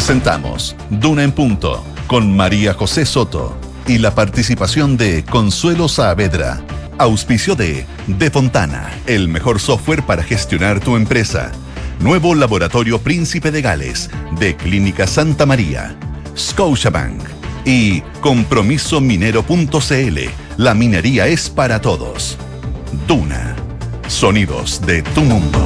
Presentamos Duna en Punto con María José Soto y la participación de Consuelo Saavedra. Auspicio de De Fontana, el mejor software para gestionar tu empresa. Nuevo Laboratorio Príncipe de Gales, de Clínica Santa María. Scotiabank y compromisominero.cl. La minería es para todos. Duna. Sonidos de tu mundo.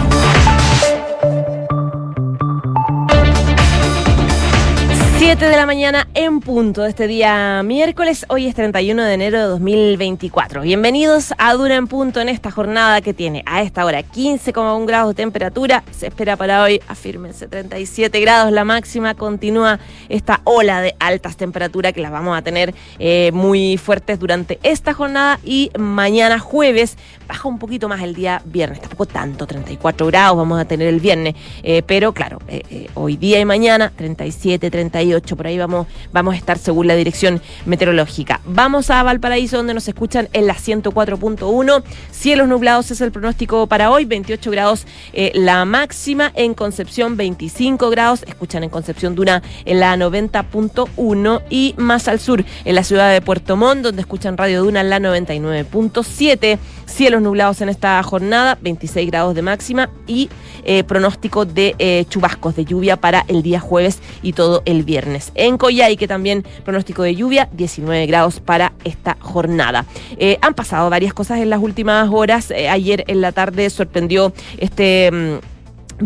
7 de la mañana en punto de este día miércoles. Hoy es 31 de enero de 2024. Bienvenidos a Dura en Punto en esta jornada que tiene a esta hora 15,1 grados de temperatura. Se espera para hoy, afírmense, 37 grados la máxima. Continúa esta ola de altas temperaturas que las vamos a tener eh, muy fuertes durante esta jornada y mañana jueves baja un poquito más el día viernes. Tampoco tanto, 34 grados vamos a tener el viernes. Eh, pero claro, eh, hoy día y mañana 37, 38 por ahí vamos, vamos a estar según la dirección meteorológica. Vamos a Valparaíso, donde nos escuchan en la 104.1. Cielos nublados es el pronóstico para hoy, 28 grados eh, la máxima. En Concepción, 25 grados. Escuchan en Concepción Duna en la 90.1 y más al sur, en la ciudad de Puerto Montt, donde escuchan Radio Duna en la 99.7. Cielos nublados en esta jornada, 26 grados de máxima y eh, pronóstico de eh, chubascos de lluvia para el día jueves y todo el viernes. En que también pronóstico de lluvia, 19 grados para esta jornada. Eh, han pasado varias cosas en las últimas horas. Eh, ayer en la tarde sorprendió este...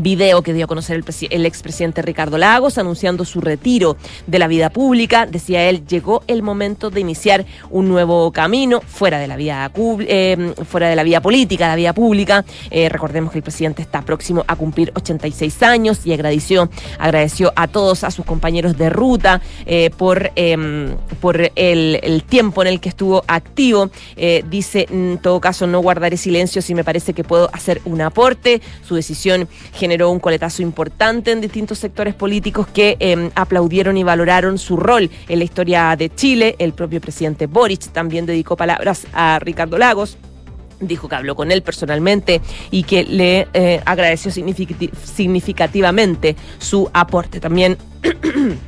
Video que dio a conocer el, el, expresidente Ricardo Lagos anunciando su retiro de la vida pública. Decía él, llegó el momento de iniciar un nuevo camino fuera de la vía, eh, fuera de la vía política, la vía pública. Eh, recordemos que el presidente está próximo a cumplir 86 años y agradeció, agradeció a todos, a sus compañeros de ruta eh, por, em, por el, el, tiempo en el que estuvo activo. dice, en todo caso, no guardaré silencio si me parece que puedo hacer un aporte. Su decisión generó un coletazo importante en distintos sectores políticos que em, aplaudieron y valoraron su rol en la historia de Chile. El propio presidente Boric también dedicó palabras a Ricardo Lagos dijo que habló con él personalmente y que le eh, agradeció significativamente su aporte. También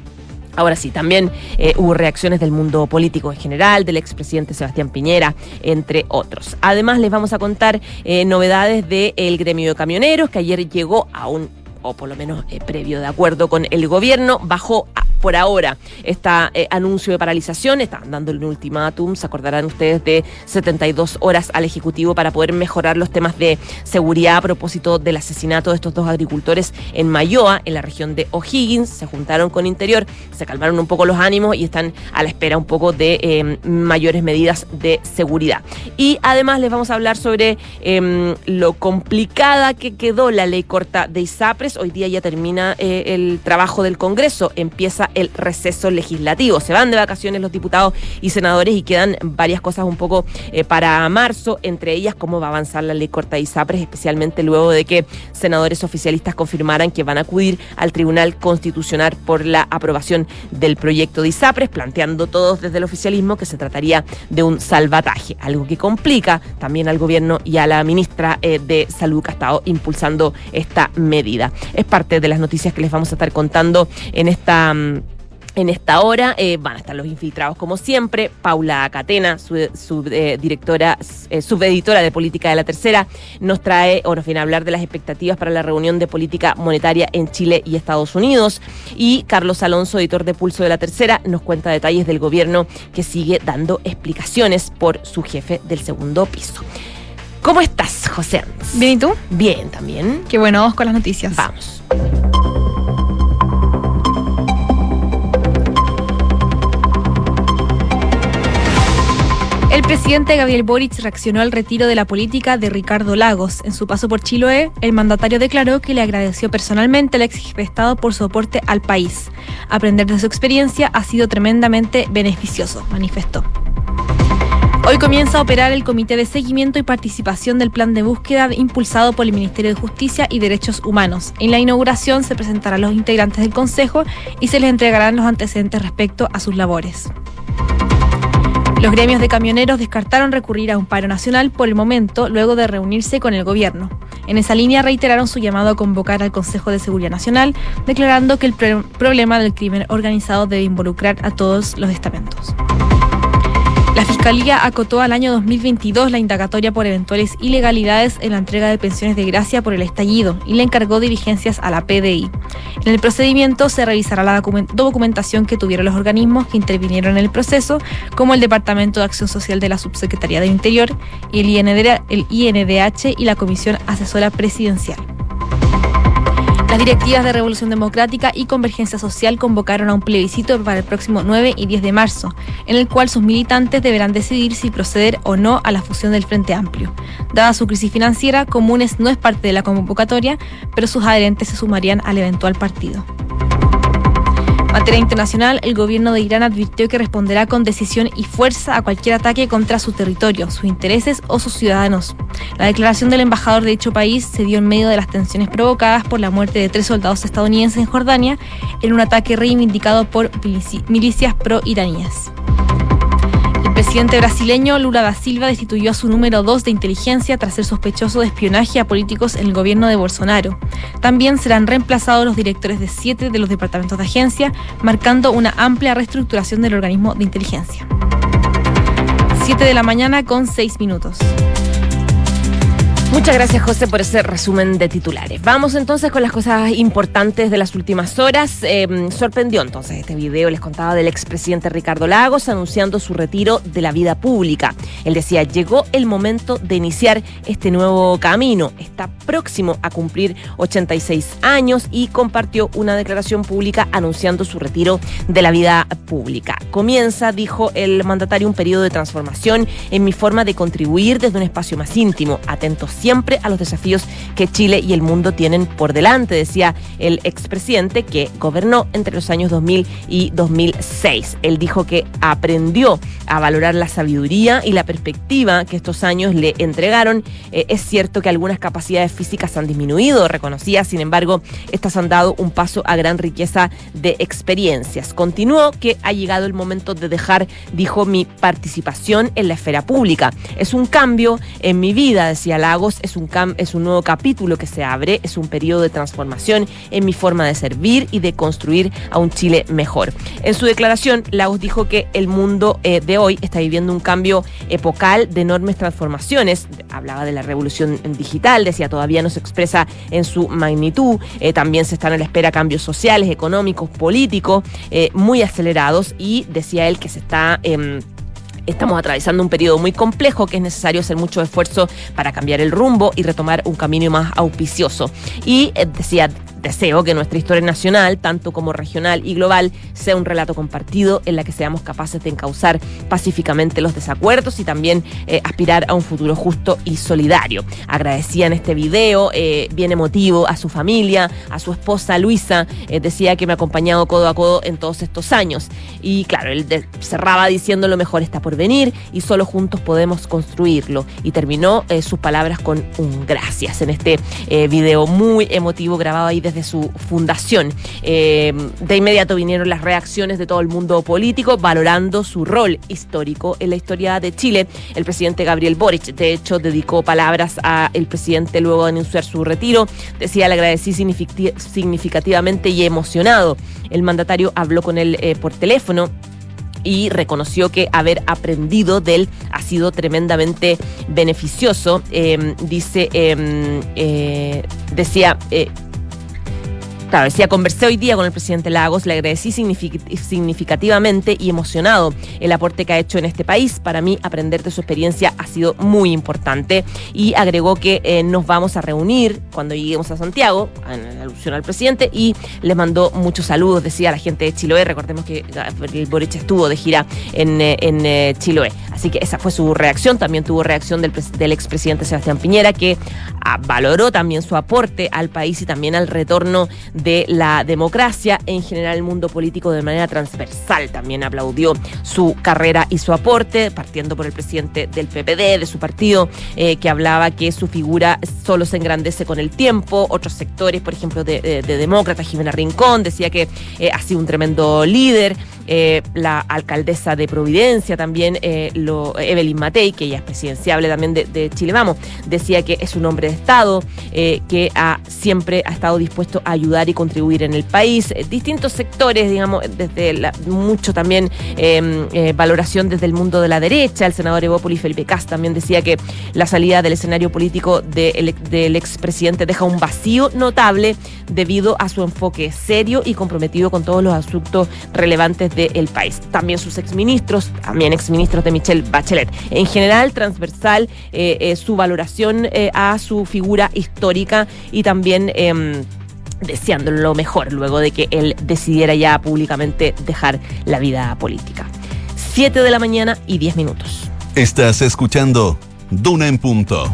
Ahora sí, también eh, hubo reacciones del mundo político en general, del expresidente Sebastián Piñera, entre otros. Además, les vamos a contar eh, novedades del gremio de camioneros, que ayer llegó a un o por lo menos eh, previo de acuerdo con el gobierno, bajó por ahora. Este anuncio de paralización, están dando un ultimátum, se acordarán ustedes de 72 horas al Ejecutivo para poder mejorar los temas de seguridad a propósito del asesinato de estos dos agricultores en Mayoa, en la región de O'Higgins, se juntaron con Interior, se calmaron un poco los ánimos y están a la espera un poco de em, mayores medidas de seguridad. Y además les vamos a hablar sobre em, lo complicada que quedó la ley corta de ISAPRES, hoy día ya termina eh, el trabajo del Congreso, empieza el receso legislativo. Se van de vacaciones los diputados y senadores y quedan varias cosas un poco eh, para marzo, entre ellas cómo va a avanzar la ley corta de ISAPRES, especialmente luego de que senadores oficialistas confirmaran que van a acudir al Tribunal Constitucional por la aprobación del proyecto de ISAPRES, planteando todos desde el oficialismo que se trataría de un salvataje, algo que complica también al gobierno y a la ministra eh, de Salud que ha estado impulsando esta medida. Es parte de las noticias que les vamos a estar contando en esta mm, en esta hora eh, van a estar los infiltrados como siempre. Paula Catena, eh, eh, subeditora de política de la tercera, nos trae o nos viene a hablar de las expectativas para la reunión de política monetaria en Chile y Estados Unidos. Y Carlos Alonso, editor de Pulso de la tercera, nos cuenta detalles del gobierno que sigue dando explicaciones por su jefe del segundo piso. ¿Cómo estás, José? Bien, ¿y tú? Bien, también. Qué bueno, vamos con las noticias. Vamos. Presidente Gabriel Boric reaccionó al retiro de la política de Ricardo Lagos. En su paso por Chiloé, el mandatario declaró que le agradeció personalmente al ex Estado por su aporte al país. Aprender de su experiencia ha sido tremendamente beneficioso, manifestó. Hoy comienza a operar el Comité de Seguimiento y Participación del Plan de Búsqueda impulsado por el Ministerio de Justicia y Derechos Humanos. En la inauguración se presentarán los integrantes del Consejo y se les entregarán los antecedentes respecto a sus labores. Los gremios de camioneros descartaron recurrir a un paro nacional por el momento, luego de reunirse con el gobierno. En esa línea reiteraron su llamado a convocar al Consejo de Seguridad Nacional, declarando que el problema del crimen organizado debe involucrar a todos los estamentos. La Fiscalía acotó al año 2022 la indagatoria por eventuales ilegalidades en la entrega de pensiones de gracia por el estallido y le encargó diligencias a la PDI. En el procedimiento se revisará la documentación que tuvieron los organismos que intervinieron en el proceso, como el Departamento de Acción Social de la Subsecretaría del Interior, el INDH y la Comisión Asesora Presidencial. Las directivas de Revolución Democrática y Convergencia Social convocaron a un plebiscito para el próximo 9 y 10 de marzo, en el cual sus militantes deberán decidir si proceder o no a la fusión del Frente Amplio. Dada su crisis financiera, Comunes no es parte de la convocatoria, pero sus adherentes se sumarían al eventual partido materia internacional, el gobierno de Irán advirtió que responderá con decisión y fuerza a cualquier ataque contra su territorio, sus intereses o sus ciudadanos. La declaración del embajador de dicho país se dio en medio de las tensiones provocadas por la muerte de tres soldados estadounidenses en Jordania en un ataque reivindicado por milicias pro-iraníes. Presidente brasileño Lula da Silva destituyó a su número 2 de inteligencia tras ser sospechoso de espionaje a políticos en el gobierno de Bolsonaro. También serán reemplazados los directores de siete de los departamentos de agencia, marcando una amplia reestructuración del organismo de inteligencia. 7 de la mañana con 6 minutos. Muchas gracias, José, por ese resumen de titulares. Vamos entonces con las cosas importantes de las últimas horas. Em, sorprendió entonces este video, les contaba del expresidente Ricardo Lagos anunciando su retiro de la vida pública. Él decía, llegó el momento de iniciar este nuevo camino. Está próximo a cumplir 86 años y compartió una declaración pública anunciando su retiro de la vida pública. Comienza, dijo el mandatario, un periodo de transformación en mi forma de contribuir desde un espacio más íntimo, atentos siempre a los desafíos que Chile y el mundo tienen por delante, decía el expresidente que gobernó entre los años 2000 y 2006. Él dijo que aprendió a valorar la sabiduría y la perspectiva que estos años le entregaron. Eh, es cierto que algunas capacidades físicas han disminuido, reconocía, sin embargo, estas han dado un paso a gran riqueza de experiencias. Continuó que ha llegado el momento de dejar, dijo, mi participación en la esfera pública. Es un cambio en mi vida, decía Lagos es un, es un nuevo capítulo que se abre, es un periodo de transformación en mi forma de servir y de construir a un Chile mejor. En su declaración, Lagos dijo que el mundo eh, de hoy está viviendo un cambio epocal de enormes transformaciones. Hablaba de la revolución digital, decía todavía no se expresa en su magnitud. Eh, también se están a la espera cambios sociales, económicos, políticos, eh, muy acelerados y decía él que se está... Em, Estamos atravesando un periodo muy complejo que es necesario hacer mucho esfuerzo para cambiar el rumbo y retomar un camino más auspicioso. Y eh, decía, Deseo que nuestra historia nacional, tanto como regional y global, sea un relato compartido en la que seamos capaces de encauzar pacíficamente los desacuerdos y también eh, aspirar a un futuro justo y solidario. Agradecía en este video, eh, bien emotivo, a su familia, a su esposa Luisa, eh, decía que me ha acompañado codo a codo en todos estos años. Y claro, él cerraba diciendo lo mejor está por venir y solo juntos podemos construirlo. Y terminó sus palabras con un gracias en este video muy emotivo grabado ahí desde su fundación. Eh, de inmediato vinieron las reacciones de todo el mundo político valorando su rol histórico en la historia de Chile. El presidente Gabriel Boric, de hecho, dedicó palabras al presidente luego de anunciar su retiro. Decía, le agradecí significativamente y emocionado. El mandatario habló con él eh, por teléfono y reconoció que haber aprendido de él ha sido tremendamente beneficioso. Em, dice, em, eh, decía, Claro, decía, conversé hoy día con el presidente Lagos, le agradecí significativamente y emocionado el aporte que ha hecho en este país. Para mí, aprender de su experiencia ha sido muy importante y agregó que eh, nos vamos a reunir cuando lleguemos a Santiago, en alusión al presidente, y les mandó muchos saludos, decía la gente de Chiloé. Recordemos que el Boric estuvo de gira en, eh, en eh, Chiloé. Así que esa fue su reacción. También tuvo reacción del, del expresidente Sebastián Piñera, que ah, valoró también su aporte al país y también al retorno la democracia en general el mundo político de manera transversal. También aplaudió su carrera y su aporte, partiendo por el presidente del PPD, de su partido, eh, que hablaba que su figura solo se engrandece con el tiempo. Otros sectores, por ejemplo, de, de, Demócrata, Jimena Rincón, decía que eh, ha sido un tremendo líder. La alcaldesa de Providencia también, lo, Evelyn Matei, que ella es presidenciable también de, de Chile Vamos, decía que es un hombre de Estado, que ha, siempre ha estado dispuesto a ayudar y contribuir en el país. distintos sectores, digamos, desde mucho también em, valoración desde el mundo de la derecha. El senador Evópolis Felipe Cas también decía que la salida del escenario político del expresidente deja un vacío notable debido a su enfoque serio y comprometido con todos los asuntos relevantes del país. También sus exministros, también exministros de Michelle Bachelet. En general, transversal eh, eh, su valoración eh, a su figura histórica y también em, deseándolo lo mejor luego de que él decidiera ya públicamente dejar la vida política. 7 de la mañana y 10 minutos. Estás escuchando Duna en Punto.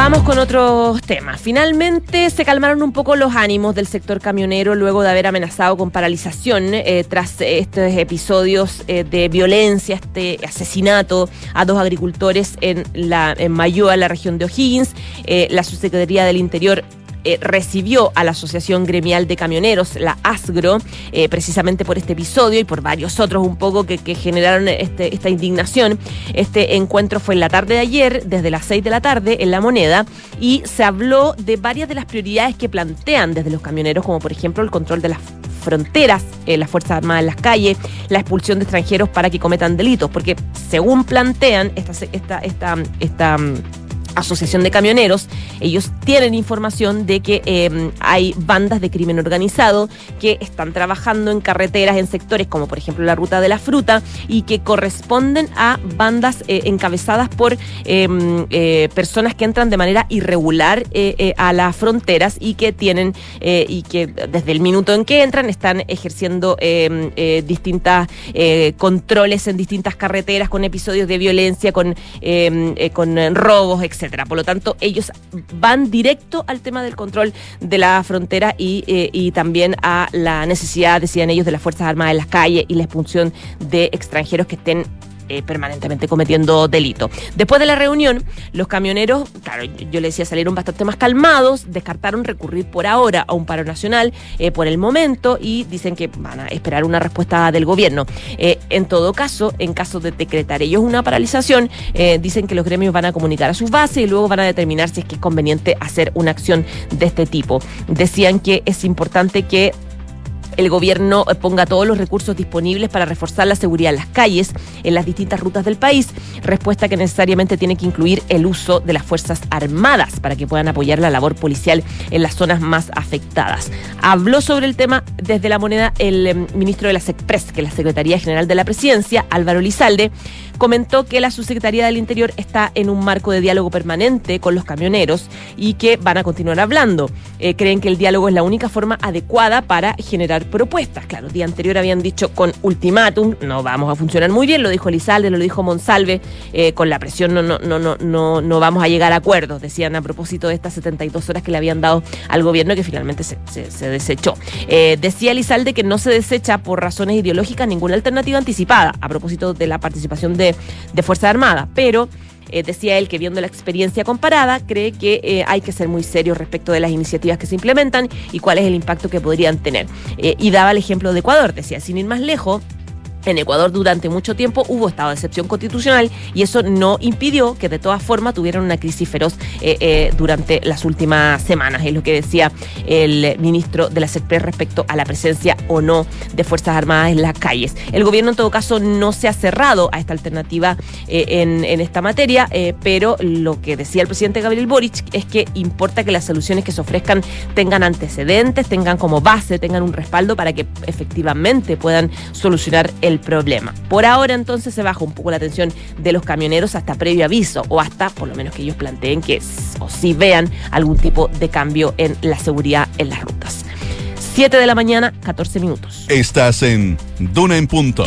Vamos con otros temas. Finalmente se calmaron un poco los ánimos del sector camionero luego de haber amenazado con paralización eh, tras estos episodios eh, de violencia, este asesinato a dos agricultores en la en Mayoa, la región de O'Higgins. Eh, la subsecretaría del Interior eh, recibió a la Asociación Gremial de Camioneros, la ASGRO, eh, precisamente por este episodio y por varios otros un poco que, generaron este, esta indignación. Este encuentro fue en la tarde de ayer, desde las 6 de la tarde, en La Moneda, y se habló de varias de las prioridades que plantean desde los camioneros, como por ejemplo el control de las fronteras, eh, las Fuerzas Armadas en las calles, la expulsión de extranjeros para que cometan delitos, porque según plantean esta, esta, esta, esta Asociación de Camioneros, ellos tienen información de que em, hay bandas de crimen organizado que están trabajando en carreteras en sectores como por ejemplo la ruta de la fruta y que corresponden a bandas eh, encabezadas por em, eh, personas que entran de manera irregular eh, a las fronteras y que tienen y que desde el minuto en que entran están ejerciendo em, distintas controles en distintas carreteras con episodios de violencia, con, con robos, etc. Por lo tanto, ellos van directo al tema del control de la frontera y, eh, y también a la necesidad, decían ellos, de las Fuerzas Armadas en las calles y la expulsión de extranjeros que estén eh, permanentemente cometiendo delito. Después de la reunión, los camioneros, claro, yo, le decía, salieron bastante más calmados, descartaron recurrir por ahora a un paro nacional eh, por el momento y dicen que van a esperar una respuesta del gobierno. Eh, en todo caso, en caso de decretar ellos una paralización, dicen que los gremios van a comunicar a sus bases y luego van a determinar si es que es conveniente hacer una acción de este tipo. Decían que es importante que el gobierno ponga todos los recursos disponibles para reforzar la seguridad en las calles, en las distintas rutas del país, respuesta que necesariamente tiene que incluir el uso de las Fuerzas Armadas para que puedan apoyar la labor policial en las zonas más afectadas. Habló sobre el tema desde la moneda el em, ministro de la SECPRES, que es la Secretaría General de la Presidencia, Álvaro Lizalde, comentó que la subsecretaría del Interior está en un marco de diálogo permanente con los camioneros y que van a continuar hablando. Eh, creen que el diálogo es la única forma adecuada para generar propuestas. Claro, el día anterior habían dicho con ultimátum, no vamos a funcionar muy bien, lo dijo Elizalde, lo dijo Monsalve, eh, con la presión no, no, no, no, no, vamos a llegar a acuerdos, decían a propósito de estas 72 horas que le habían dado al gobierno que finalmente se, se, desechó. Eh, decía Elizalde que no se desecha por razones ideológicas ninguna alternativa anticipada, a propósito de la participación de, de Fuerza Armada, pero eh, decía él que viendo la experiencia comparada, cree que eh, hay que ser muy serio respecto de las iniciativas que se implementan y cuál es el impacto que podrían tener. Eh, y daba el ejemplo de Ecuador, decía, sin ir más lejos, en Ecuador durante mucho tiempo hubo estado de excepción constitucional y eso no impidió que de todas formas tuvieran una crisis feroz eh, eh, durante las últimas semanas. Es lo que decía el ministro de la SECPRE respecto a la presencia o no de Fuerzas Armadas en las calles. El gobierno en todo caso no se ha cerrado a esta alternativa eh, en, en, esta materia, pero lo que decía el presidente Gabriel Boric es que importa que las soluciones que se ofrezcan tengan antecedentes, tengan como base, tengan un respaldo para que efectivamente puedan solucionar el problema. Por ahora entonces se baja un poco la atención de los camioneros hasta previo aviso o hasta por lo menos que ellos planteen que o si vean algún tipo de cambio en la seguridad en las rutas. 7 de la mañana, 14 minutos. Estás en Duna en Punto.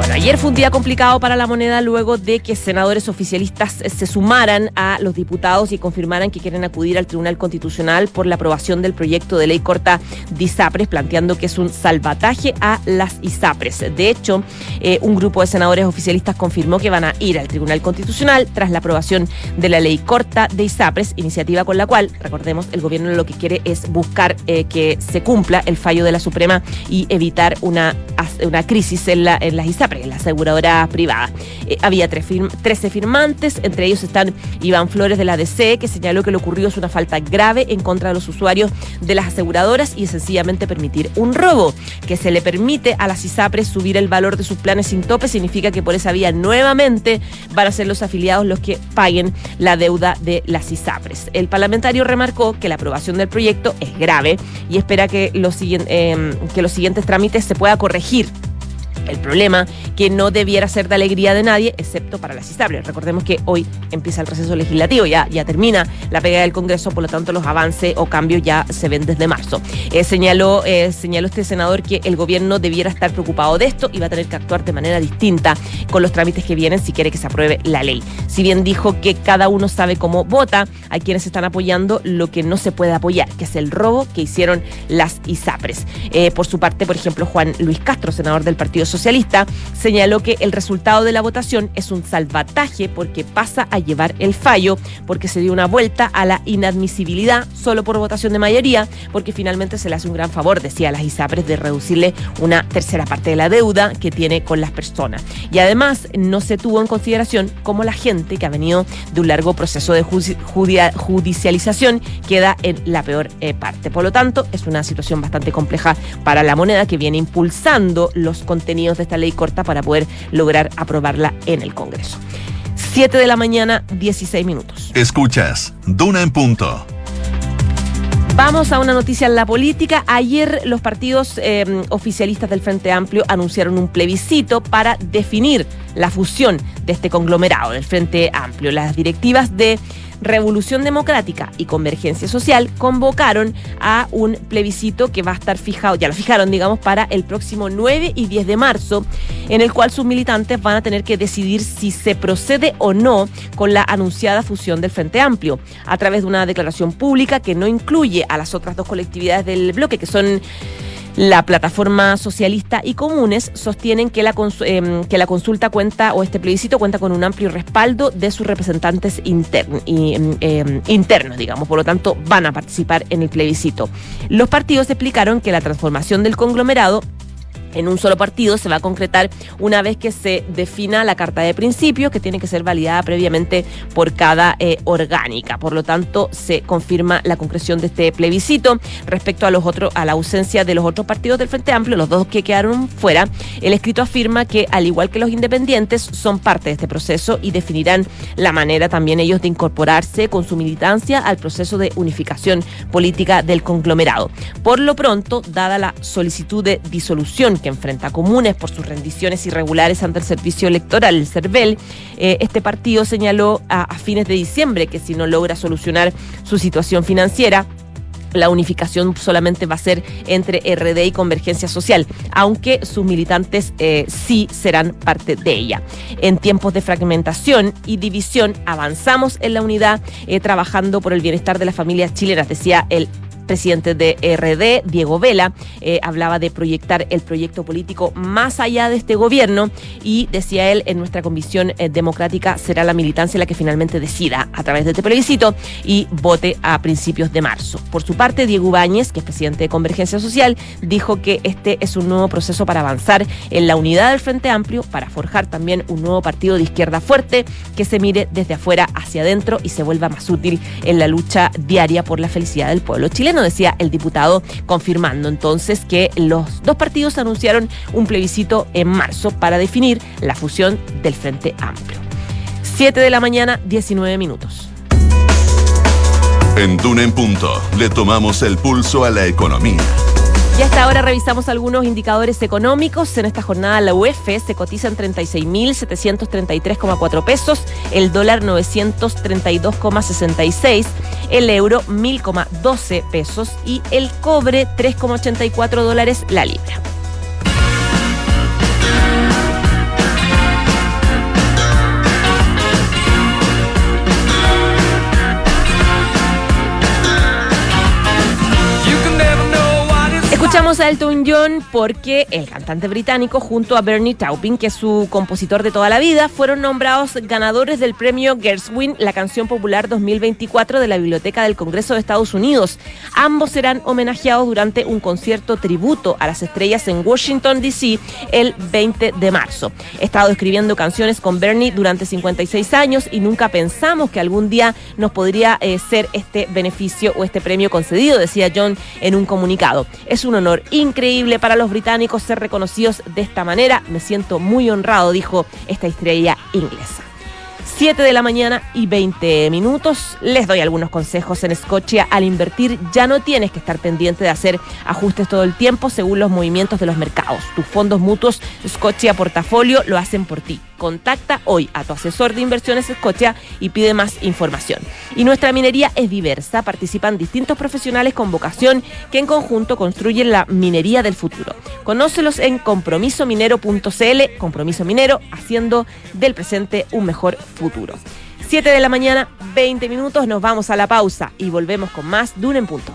Bueno, ayer fue un día complicado para la moneda luego de que senadores oficialistas se sumaran a los diputados y confirmaran que quieren acudir al Tribunal Constitucional por la aprobación del proyecto de ley corta de ISAPRES, planteando que es un salvataje a las ISAPRES. De hecho, eh, un grupo de senadores oficialistas confirmó que van a ir al Tribunal Constitucional tras la aprobación de la ley corta de ISAPRES, iniciativa con la cual, recordemos, el gobierno lo que quiere es buscar eh, que se cumpla el fallo de la Suprema y evitar una, una crisis en, la, en las ISAPRES la aseguradora privada. Eh, había tres 13 firmantes, entre ellos están Iván Flores de la DC, que señaló que lo ocurrido es una falta grave en contra de los usuarios de las aseguradoras y sencillamente permitir un robo. Que se le permite a las ISAPRES subir el valor de sus planes sin tope significa que por esa vía nuevamente van a ser los afiliados los que paguen la deuda de las ISAPRES. El parlamentario remarcó que la aprobación del proyecto es grave y espera que los, eh, que los siguientes trámites se pueda corregir el problema que no debiera ser de alegría de nadie, excepto para las ISAPRES. Recordemos que hoy empieza el proceso legislativo, ya, ya termina la pega del Congreso, por lo tanto los avances o cambios ya se ven desde marzo. Eh, señaló, eh, señaló este senador que el gobierno debiera estar preocupado de esto y va a tener que actuar de manera distinta con los trámites que vienen si quiere que se apruebe la ley. Si bien dijo que cada uno sabe cómo vota, hay quienes están apoyando lo que no se puede apoyar, que es el robo que hicieron las ISAPRES. Eh, por su parte, por ejemplo, Juan Luis Castro, senador del Partido Socialista, señaló que el resultado de la votación es un salvataje porque pasa a llevar el fallo, porque se dio una vuelta a la inadmisibilidad solo por votación de mayoría, porque finalmente se le hace un gran favor, decía las ISAPRES, de reducirle una tercera parte de la deuda que tiene con las personas. Y además no se tuvo en consideración cómo la gente que ha venido de un largo proceso de judicialización queda en la peor eh, parte. Por lo tanto, es una situación bastante compleja para la moneda que viene impulsando los contenidos de esta ley corta para poder lograr aprobarla en el Congreso. 7 de la mañana, 16 minutos. Escuchas, Duna en punto. Vamos a una noticia en la política. Ayer los partidos eh, oficialistas del Frente Amplio anunciaron un plebiscito para definir la fusión de este conglomerado del Frente Amplio. Las directivas de Revolución Democrática y Convergencia Social convocaron a un plebiscito que va a estar fijado, ya lo fijaron, digamos, para el próximo 9 y 10 de marzo, en el cual sus militantes van a tener que decidir si se procede o no con la anunciada fusión del Frente Amplio, a través de una declaración pública que no incluye a las otras dos colectividades del bloque, que son la plataforma socialista y comunes sostienen que la, em, que la consulta cuenta o este plebiscito cuenta con un amplio respaldo de sus representantes em, em, internos, digamos, por lo tanto van a participar en el plebiscito. Los partidos explicaron que la transformación del conglomerado en un solo partido se va a concretar una vez que se defina la carta de principios que tiene que ser validada previamente por cada eh, orgánica. Por lo tanto, se confirma la concreción de este plebiscito respecto a los otros, a la ausencia de los otros partidos del Frente Amplio, los dos que quedaron fuera. El escrito afirma que, al igual que los independientes, son parte de este proceso y definirán la manera también ellos de incorporarse con su militancia al proceso de unificación política del conglomerado. Por lo pronto, dada la solicitud de disolución que enfrenta comunes por sus rendiciones irregulares ante el servicio electoral, el CERVEL, eh, este partido señaló a fines de diciembre que si no logra solucionar su situación financiera, la unificación solamente va a ser entre RD y Convergencia Social, aunque sus militantes eh, sí serán parte de ella. En tiempos de fragmentación y división avanzamos en la unidad eh, trabajando por el bienestar de las familias chilenas, decía el presidente de RD, Diego Vela, eh, hablaba de proyectar el proyecto político más allá de este gobierno y decía él, en nuestra convicción eh, democrática será la militancia la que finalmente decida a través de este plebiscito y vote a principios de marzo. Por su parte, Diego Báñez, que es presidente de Convergencia Social, dijo que este es un nuevo proceso para avanzar en la unidad del Frente Amplio, para forjar también un nuevo partido de izquierda fuerte que se mire desde afuera hacia adentro y se vuelva más útil en la lucha diaria por la felicidad del pueblo chileno decía el diputado, confirmando entonces que los dos partidos anunciaron un plebiscito en marzo para definir la fusión del Frente Amplio. 7 de la mañana, 19 minutos. En Duna en Punto le tomamos el pulso a la economía. Y hasta ahora revisamos algunos indicadores económicos. En esta jornada la UEF se cotiza en 36.733,4 pesos, el dólar 932,66, el euro 1.000,12 pesos y el cobre 3,84 dólares la libra. Escuchamos a Elton John porque el cantante británico junto a Bernie Taupin, que es su compositor de toda la vida, fueron nombrados ganadores del premio Gershwin, la canción popular 2024 de la Biblioteca del Congreso de Estados Unidos. Ambos serán homenajeados durante un concierto tributo a las estrellas en Washington, D.C. el 20 de marzo. He estado escribiendo canciones con Bernie durante 56 años y nunca pensamos que algún día nos podría eh, ser este beneficio o este premio concedido, decía John en un comunicado. Es un honor increíble para los británicos ser reconocidos de esta manera. Me siento muy honrado, dijo esta estrella inglesa. 7 de la mañana y 20 minutos. Les doy algunos consejos en Scotia. Al invertir ya no tienes que estar pendiente de hacer ajustes todo el tiempo según los movimientos de los mercados. Tus fondos mutuos Scotia Portafolio lo hacen por ti. Contacta hoy a tu asesor de inversiones Scotia y pide más información. Y nuestra minería es diversa. Participan distintos profesionales con vocación que en conjunto construyen la minería del futuro. Conócelos en compromisominero.cl. Compromiso Minero, haciendo del presente un mejor futuro. 7 de la mañana, 20 minutos, nos vamos a la pausa y volvemos con más Dune en punto.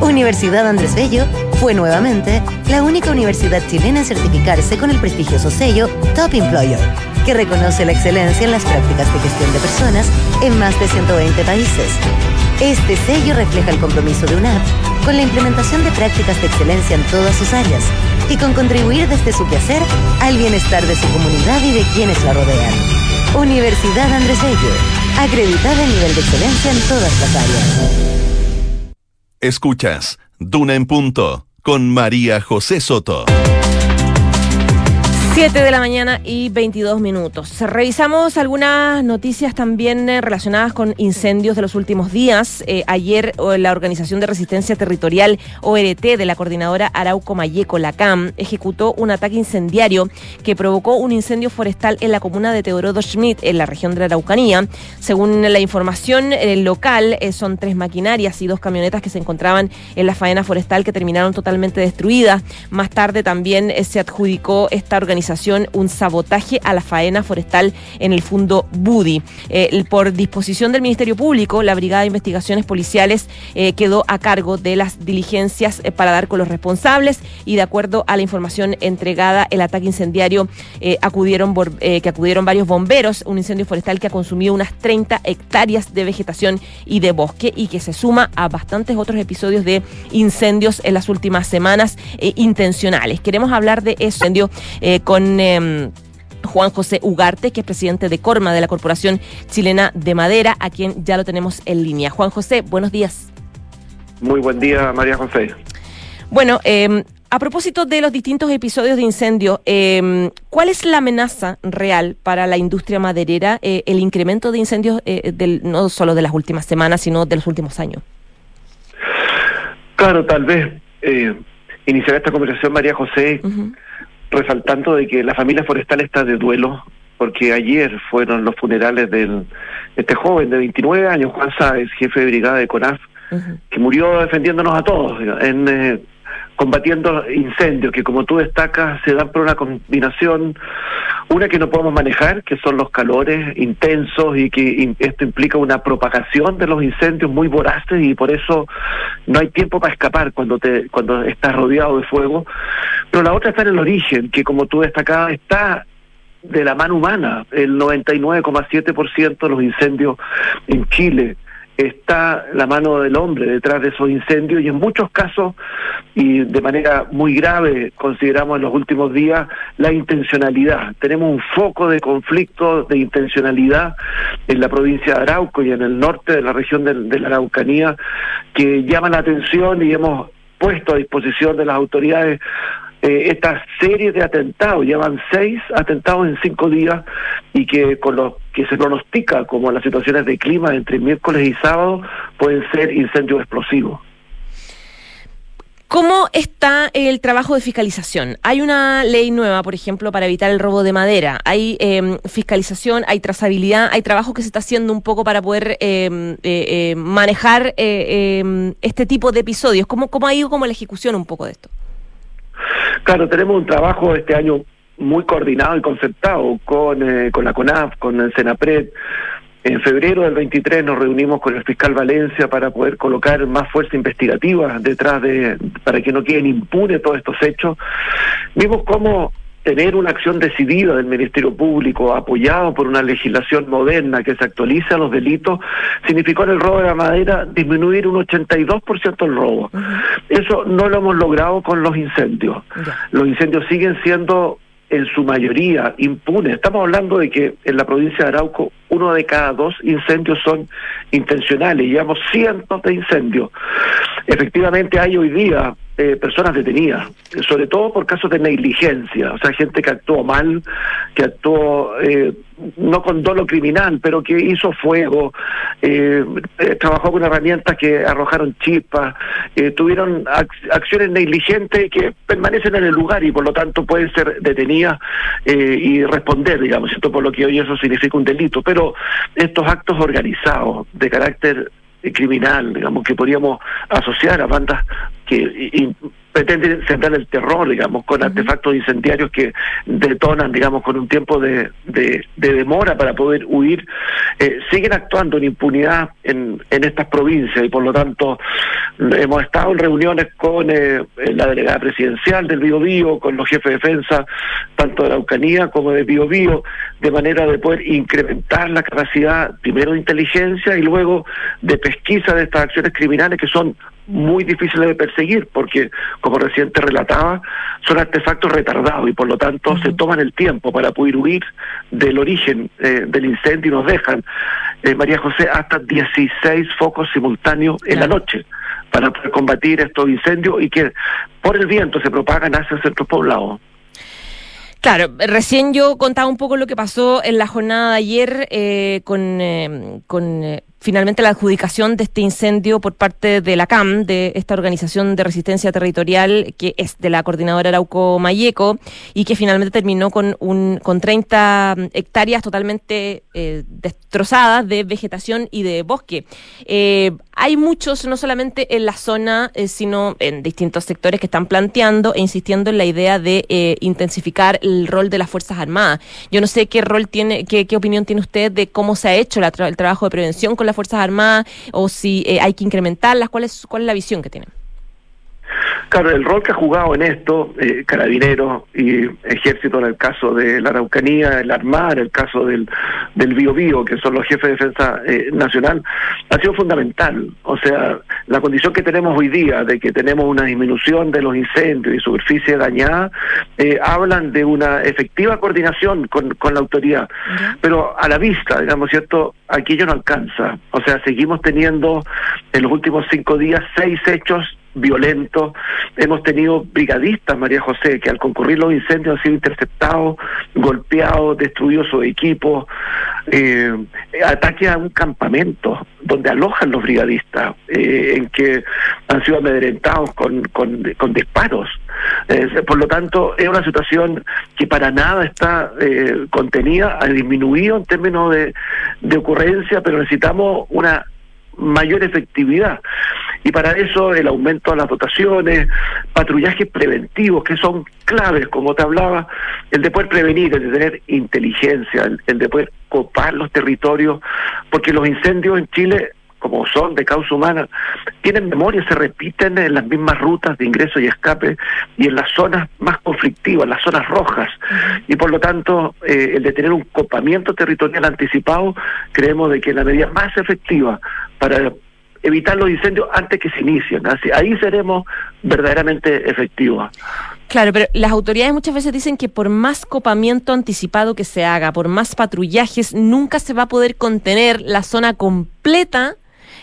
Universidad Andrés Bello fue nuevamente la única universidad chilena en certificarse con el prestigioso sello Top Employer, que reconoce la excelencia en las prácticas de gestión de personas en más de 120 países. Este sello refleja el compromiso de UNAP con la implementación de prácticas de excelencia en todas sus áreas y con contribuir desde su quehacer al bienestar de su comunidad y de quienes la rodean. Universidad Andrés Bello, acreditada en nivel de excelencia en todas las áreas. Escuchas Duna en Punto con María José Soto. 7 de la mañana y 22 minutos. Revisamos algunas noticias también eh, relacionadas con incendios de los últimos días. Eh, ayer la Organización de Resistencia Territorial ORT de la coordinadora Arauco Mayeco, la CAM, ejecutó un ataque incendiario que provocó un incendio forestal en la comuna de Teodoro Schmidt, en la región de la Araucanía. Según la información eh, local, son tres maquinarias y dos camionetas que se encontraban en la faena forestal que terminaron totalmente destruidas. Más tarde también se adjudicó esta organización un sabotaje a la faena forestal en el fondo Budi. Eh, por disposición del Ministerio Público, la Brigada de Investigaciones Policiales eh, quedó a cargo de las diligencias eh, para dar con los responsables y de acuerdo a la información entregada, el ataque incendiario acudieron, que acudieron varios bomberos, un incendio forestal que ha consumido unas 30 hectáreas de vegetación y de bosque y que se suma a bastantes otros episodios de incendios en las últimas semanas intencionales. Queremos hablar de ese incendio con... Em, Juan José Ugarte, que es presidente de Corma de la Corporación Chilena de Madera, a quien ya lo tenemos en línea. Juan José, buenos días. Muy buen día, María José. Bueno, em, a propósito de los distintos episodios de incendio, em, ¿cuál es la amenaza real para la industria maderera, eh, el incremento de incendios eh, del, no solo de las últimas semanas, sino de los últimos años? Claro, tal vez eh, iniciar esta conversación, María José, resaltando de que la familia forestal está de duelo, porque ayer fueron los funerales de este joven de 29 años, Juan Sáez, jefe de brigada de CONAF, que murió defendiéndonos a todos, en, eh, combatiendo incendios que como tú destacas se dan por una combinación, una que no podemos manejar, que son los calores intensos y que esto implica una propagación de los incendios muy voraces y por eso no hay tiempo para escapar cuando te cuando estás rodeado de fuego. Pero la otra está en el origen, que como tú destacabas está de la mano humana. El 99,7% de los incendios en Chile está la mano del hombre detrás de esos incendios y en muchos casos, y de manera muy grave, consideramos en los últimos días, la intencionalidad. Tenemos un foco de conflicto, de intencionalidad en la provincia de Arauco y en el norte de la región de, de la Araucanía que llama la atención y hemos puesto a disposición de las autoridades eh, esta serie de atentados, llevan seis atentados en cinco días y que con lo que se pronostica como las situaciones de clima entre miércoles y sábado pueden ser incendios explosivos. ¿Cómo está el trabajo de fiscalización? Hay una ley nueva, por ejemplo, para evitar el robo de madera. Hay em, fiscalización, hay trazabilidad, hay trabajo que se está haciendo un poco para poder em, eh, eh, manejar eh, em, este tipo de episodios. ¿Cómo, ¿Cómo ha ido como la ejecución un poco de esto? Claro, tenemos un trabajo este año muy coordinado y concertado con, eh, con la CONAF, con el SENAPRED. En febrero del 23 nos reunimos con el fiscal Valencia para poder colocar más fuerza investigativa detrás de, para que no queden impunes todos estos hechos. Vimos cómo tener una acción decidida del Ministerio Público, apoyado por una legislación moderna que se actualiza los delitos, significó en el robo de la madera disminuir un 82% el robo. Eso no lo hemos logrado con los incendios. Los incendios siguen siendo en su mayoría impunes. Estamos hablando de que en la provincia de Arauco uno de cada dos incendios son intencionales, llevamos cientos de incendios. Efectivamente hay hoy día eh, personas detenidas, sobre todo por casos de negligencia, o sea, gente que actuó mal, que actuó eh, no con dolo criminal, pero que hizo fuego, eh, trabajó con herramientas que arrojaron chispas, tuvieron acciones negligentes que permanecen en el lugar y por lo tanto pueden ser detenidas y responder, digamos, esto por lo que hoy eso significa un delito, pero estos actos organizados de carácter criminal, digamos, que podríamos asociar a bandas que pretenden sembrar el terror, digamos, con artefactos incendiarios que detonan, digamos, con un tiempo de, de, demora para poder huir, eh, siguen actuando en impunidad en, en estas provincias y por lo tanto hemos estado en reuniones con eh, la delegada presidencial del Bío Bío, con los jefes de defensa, tanto de la Ucanía como de Bío Bío, de manera de poder incrementar la capacidad primero de inteligencia y luego de pesquisa de estas acciones criminales que son muy difíciles de perseguir porque, como recién te relataba, son artefactos retardados y por lo tanto se toman el tiempo para poder huir del origen eh, del incendio y nos dejan, eh, María José, hasta 16 focos simultáneos en la noche para combatir estos incendios y que por el viento se propagan hacia el centro poblado. Claro, recién yo contaba un poco lo que pasó en la jornada de ayer eh, con, eh, con eh, finalmente la adjudicación de este incendio por parte de la CAM, de esta organización de resistencia territorial que es de la coordinadora Arauco Mayeco y que finalmente terminó con un con 30 hectáreas totalmente eh, destrozadas de vegetación y de bosque. Eh, hay muchos, no solamente en la zona, eh, sino en distintos sectores que están planteando e insistiendo en la idea de intensificar el rol de las Fuerzas Armadas. Yo no sé qué rol tiene, qué, qué opinión tiene usted de cómo se ha hecho el trabajo de prevención con las Fuerzas Armadas o si eh, hay que incrementarlas? ¿Cuál es, ¿Cuál es la visión que tienen? Claro, el rol que ha jugado en esto, eh, Carabineros y Ejército en el caso de la Araucanía, el Armar, el caso del, del Bio, que son los jefes de defensa eh, nacional, ha sido fundamental. O sea, la condición que tenemos hoy día de que tenemos una disminución de los incendios y superficie dañada, eh, hablan de una efectiva coordinación con, con la autoridad. Pero a la vista, digamos, ¿cierto? Aquello no alcanza. O sea, seguimos teniendo en los últimos cinco días seis hechos violento. Hemos tenido brigadistas, María José, que al concurrir los incendios han sido interceptados, golpeados, destruidos sus equipos, eh, ataques a un campamento donde alojan los brigadistas, eh, en que han sido amedrentados con, con, con disparos. por lo tanto, es una situación que para nada está eh, contenida, ha disminuido en términos de, de ocurrencia, pero necesitamos una mayor efectividad. Y para eso el aumento de las dotaciones, patrullajes preventivos que son claves, como te hablaba, el de poder prevenir, el de tener inteligencia, el, de poder copar los territorios, porque los incendios en Chile como son de causa humana, tienen memoria, se repiten en las mismas rutas de ingreso y escape y en las zonas más conflictivas, las zonas rojas. Y por lo tanto, eh, el de tener un copamiento territorial anticipado, creemos de que la medida más efectiva para evitar los incendios antes que se inicien. Así, ahí seremos verdaderamente efectivos. Claro, pero las autoridades muchas veces dicen que por más copamiento anticipado que se haga, por más patrullajes, nunca se va a poder contener la zona completa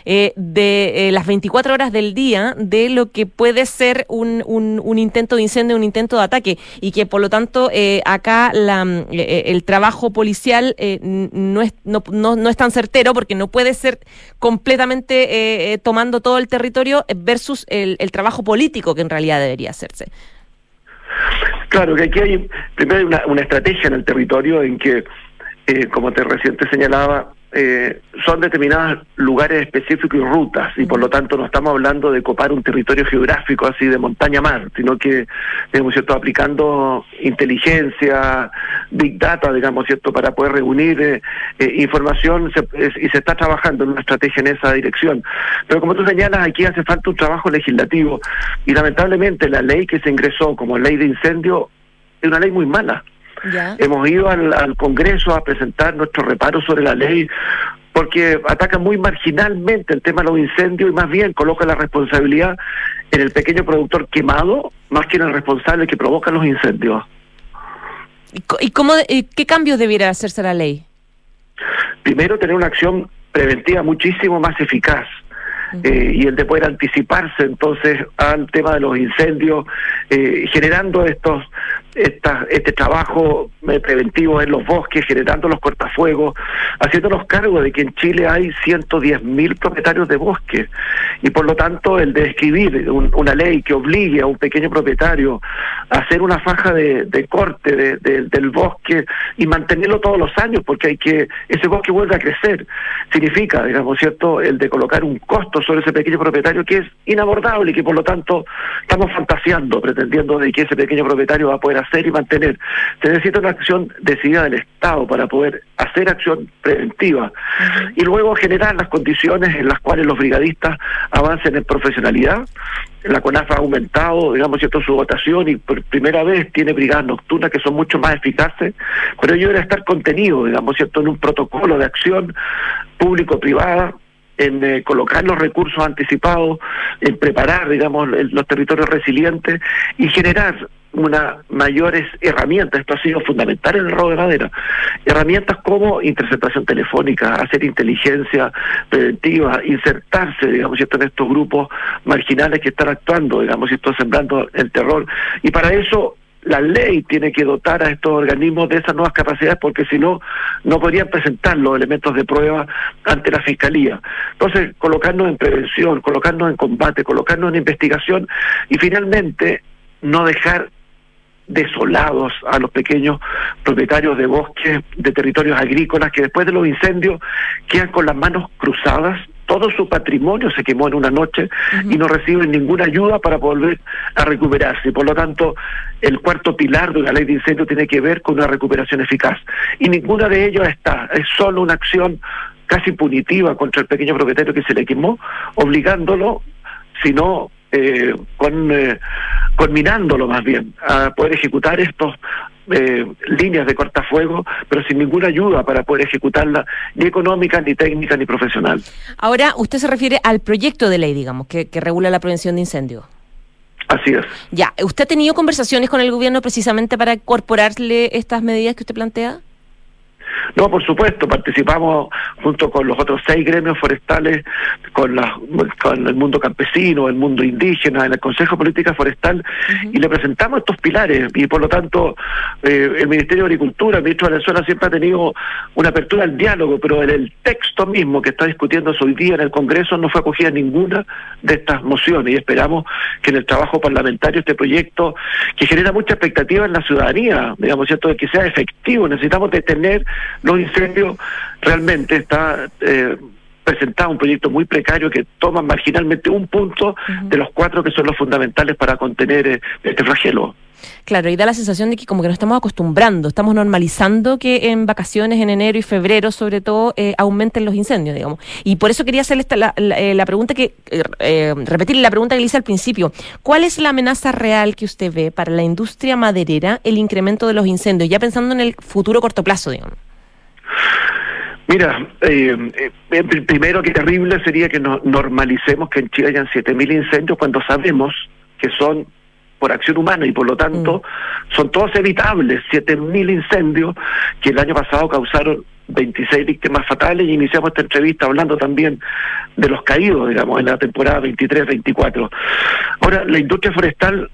eh, de eh, las 24 horas del día de lo que puede ser un, un, intento de incendio, un intento de ataque, y que por lo tanto eh, acá la, el trabajo policial no, es, no, no, es tan certero porque no puede ser completamente tomando todo el territorio versus el, el trabajo político que en realidad debería hacerse. Claro, que aquí hay primero una, una estrategia en el territorio en que, como te reciente señalaba, eh, son determinados lugares específicos y rutas, y por lo tanto no estamos hablando de copar un territorio geográfico así de montaña-mar, sino que, digamos, ¿cierto?, aplicando inteligencia, big data, digamos, ¿cierto?, para poder reunir eh, eh, información y se está trabajando en una estrategia en esa dirección. Pero como tú señalas, aquí hace falta un trabajo legislativo, y lamentablemente la ley que se ingresó como ley de incendio es una ley muy mala. Hemos ido al, Congreso a presentar nuestro reparo sobre la ley porque ataca muy marginalmente el tema de los incendios y más bien coloca la responsabilidad en el pequeño productor quemado más que en el responsable que provoca los incendios. ¿Y cómo, qué cambios debiera hacerse la ley? Primero, tener una acción preventiva muchísimo más eficaz. Eh, y el de poder anticiparse entonces al tema de los incendios, eh, generando estos este trabajo eh, preventivo en los bosques, generando los cortafuegos, haciéndonos cargo de que en Chile hay 110 mil propietarios de bosques. Y por lo tanto el de escribir una ley que obligue a un pequeño propietario a hacer una faja de, corte del bosque y mantenerlo todos los años porque hay que ese bosque vuelve a crecer significa digamos cierto el de colocar un costo sobre ese pequeño propietario que es inabordable y que por lo tanto estamos fantaseando pretendiendo de que ese pequeño propietario va a poder hacer y mantener. Se necesita una acción decidida del Estado para poder hacer acción preventiva y luego generar las condiciones en las cuales los brigadistas avancen en profesionalidad. La CONAF ha aumentado, digamos, cierto, su votación y por primera vez tiene brigadas nocturnas que son mucho más eficaces, pero ello debe estar contenido, digamos, cierto, en un protocolo de acción público-privada en eh, colocar los recursos anticipados, en preparar, digamos, los territorios resilientes y generar unas mayores herramientas, esto ha sido fundamental en el robo de madera, herramientas como interceptación telefónica, hacer inteligencia preventiva, insertarse, digamos, en estos grupos marginales que están actuando, digamos, esto sembrando el terror. Y para eso la ley tiene que dotar a estos organismos de esas nuevas capacidades porque si no, no podrían presentar los elementos de prueba ante la Fiscalía. Entonces, colocarnos en prevención, colocarnos en combate, colocarnos en investigación y finalmente no dejar desolados a los pequeños propietarios de bosques, de territorios agrícolas, que después de los incendios quedan con las manos cruzadas, todo su patrimonio se quemó en una noche y no reciben ninguna ayuda para volver a recuperarse. Por lo tanto, el cuarto pilar de la ley de incendio tiene que ver con una recuperación eficaz. Y ninguna de ellos está, es solo una acción casi punitiva contra el pequeño propietario que se le quemó, obligándolo, si no eh, con, eh, conminándolo más bien a poder ejecutar estos eh, líneas de cortafuego, pero sin ninguna ayuda para poder ejecutarla, ni económica, ni técnica, ni profesional. Ahora, usted se refiere al proyecto de ley, digamos, que, que regula la prevención de incendios. Así es. Ya, ¿usted ha tenido conversaciones con el gobierno precisamente para incorporarle estas medidas que usted plantea? No, por supuesto, participamos junto con los otros seis gremios forestales, con, la, con el mundo campesino, el mundo indígena, en el Consejo de Política Forestal, y le presentamos estos pilares. Y por lo tanto, eh, el Ministerio de Agricultura, el ministro de Venezuela, siempre ha tenido una apertura al diálogo, pero en el texto mismo que está discutiendo hoy día en el Congreso no fue acogida ninguna de estas mociones. Y esperamos que en el trabajo parlamentario este proyecto, que genera mucha expectativa en la ciudadanía, digamos, ¿cierto?, de que sea efectivo, necesitamos detener los incendios, realmente está eh, presentado un proyecto muy precario que toma marginalmente un punto de los cuatro que son los fundamentales para contener eh, este flagelo. Claro, y da la sensación de que como que nos estamos acostumbrando, estamos normalizando que en vacaciones, en enero y febrero, sobre todo, eh, aumenten los incendios, digamos. Y por eso quería hacerle esta, la, la, pregunta que, eh, repetir la pregunta que le hice al principio. ¿Cuál es la amenaza real que usted ve para la industria maderera el incremento de los incendios? Ya pensando en el futuro corto plazo, digamos. Mira, eh, eh, primero que terrible sería que no, normalicemos que en Chile hayan 7.000 incendios cuando sabemos que son por acción humana y por lo tanto mm. son todos evitables. 7.000 incendios que el año pasado causaron 26 víctimas fatales y iniciamos esta entrevista hablando también de los caídos, digamos, en la temporada 23-24. Ahora, la industria forestal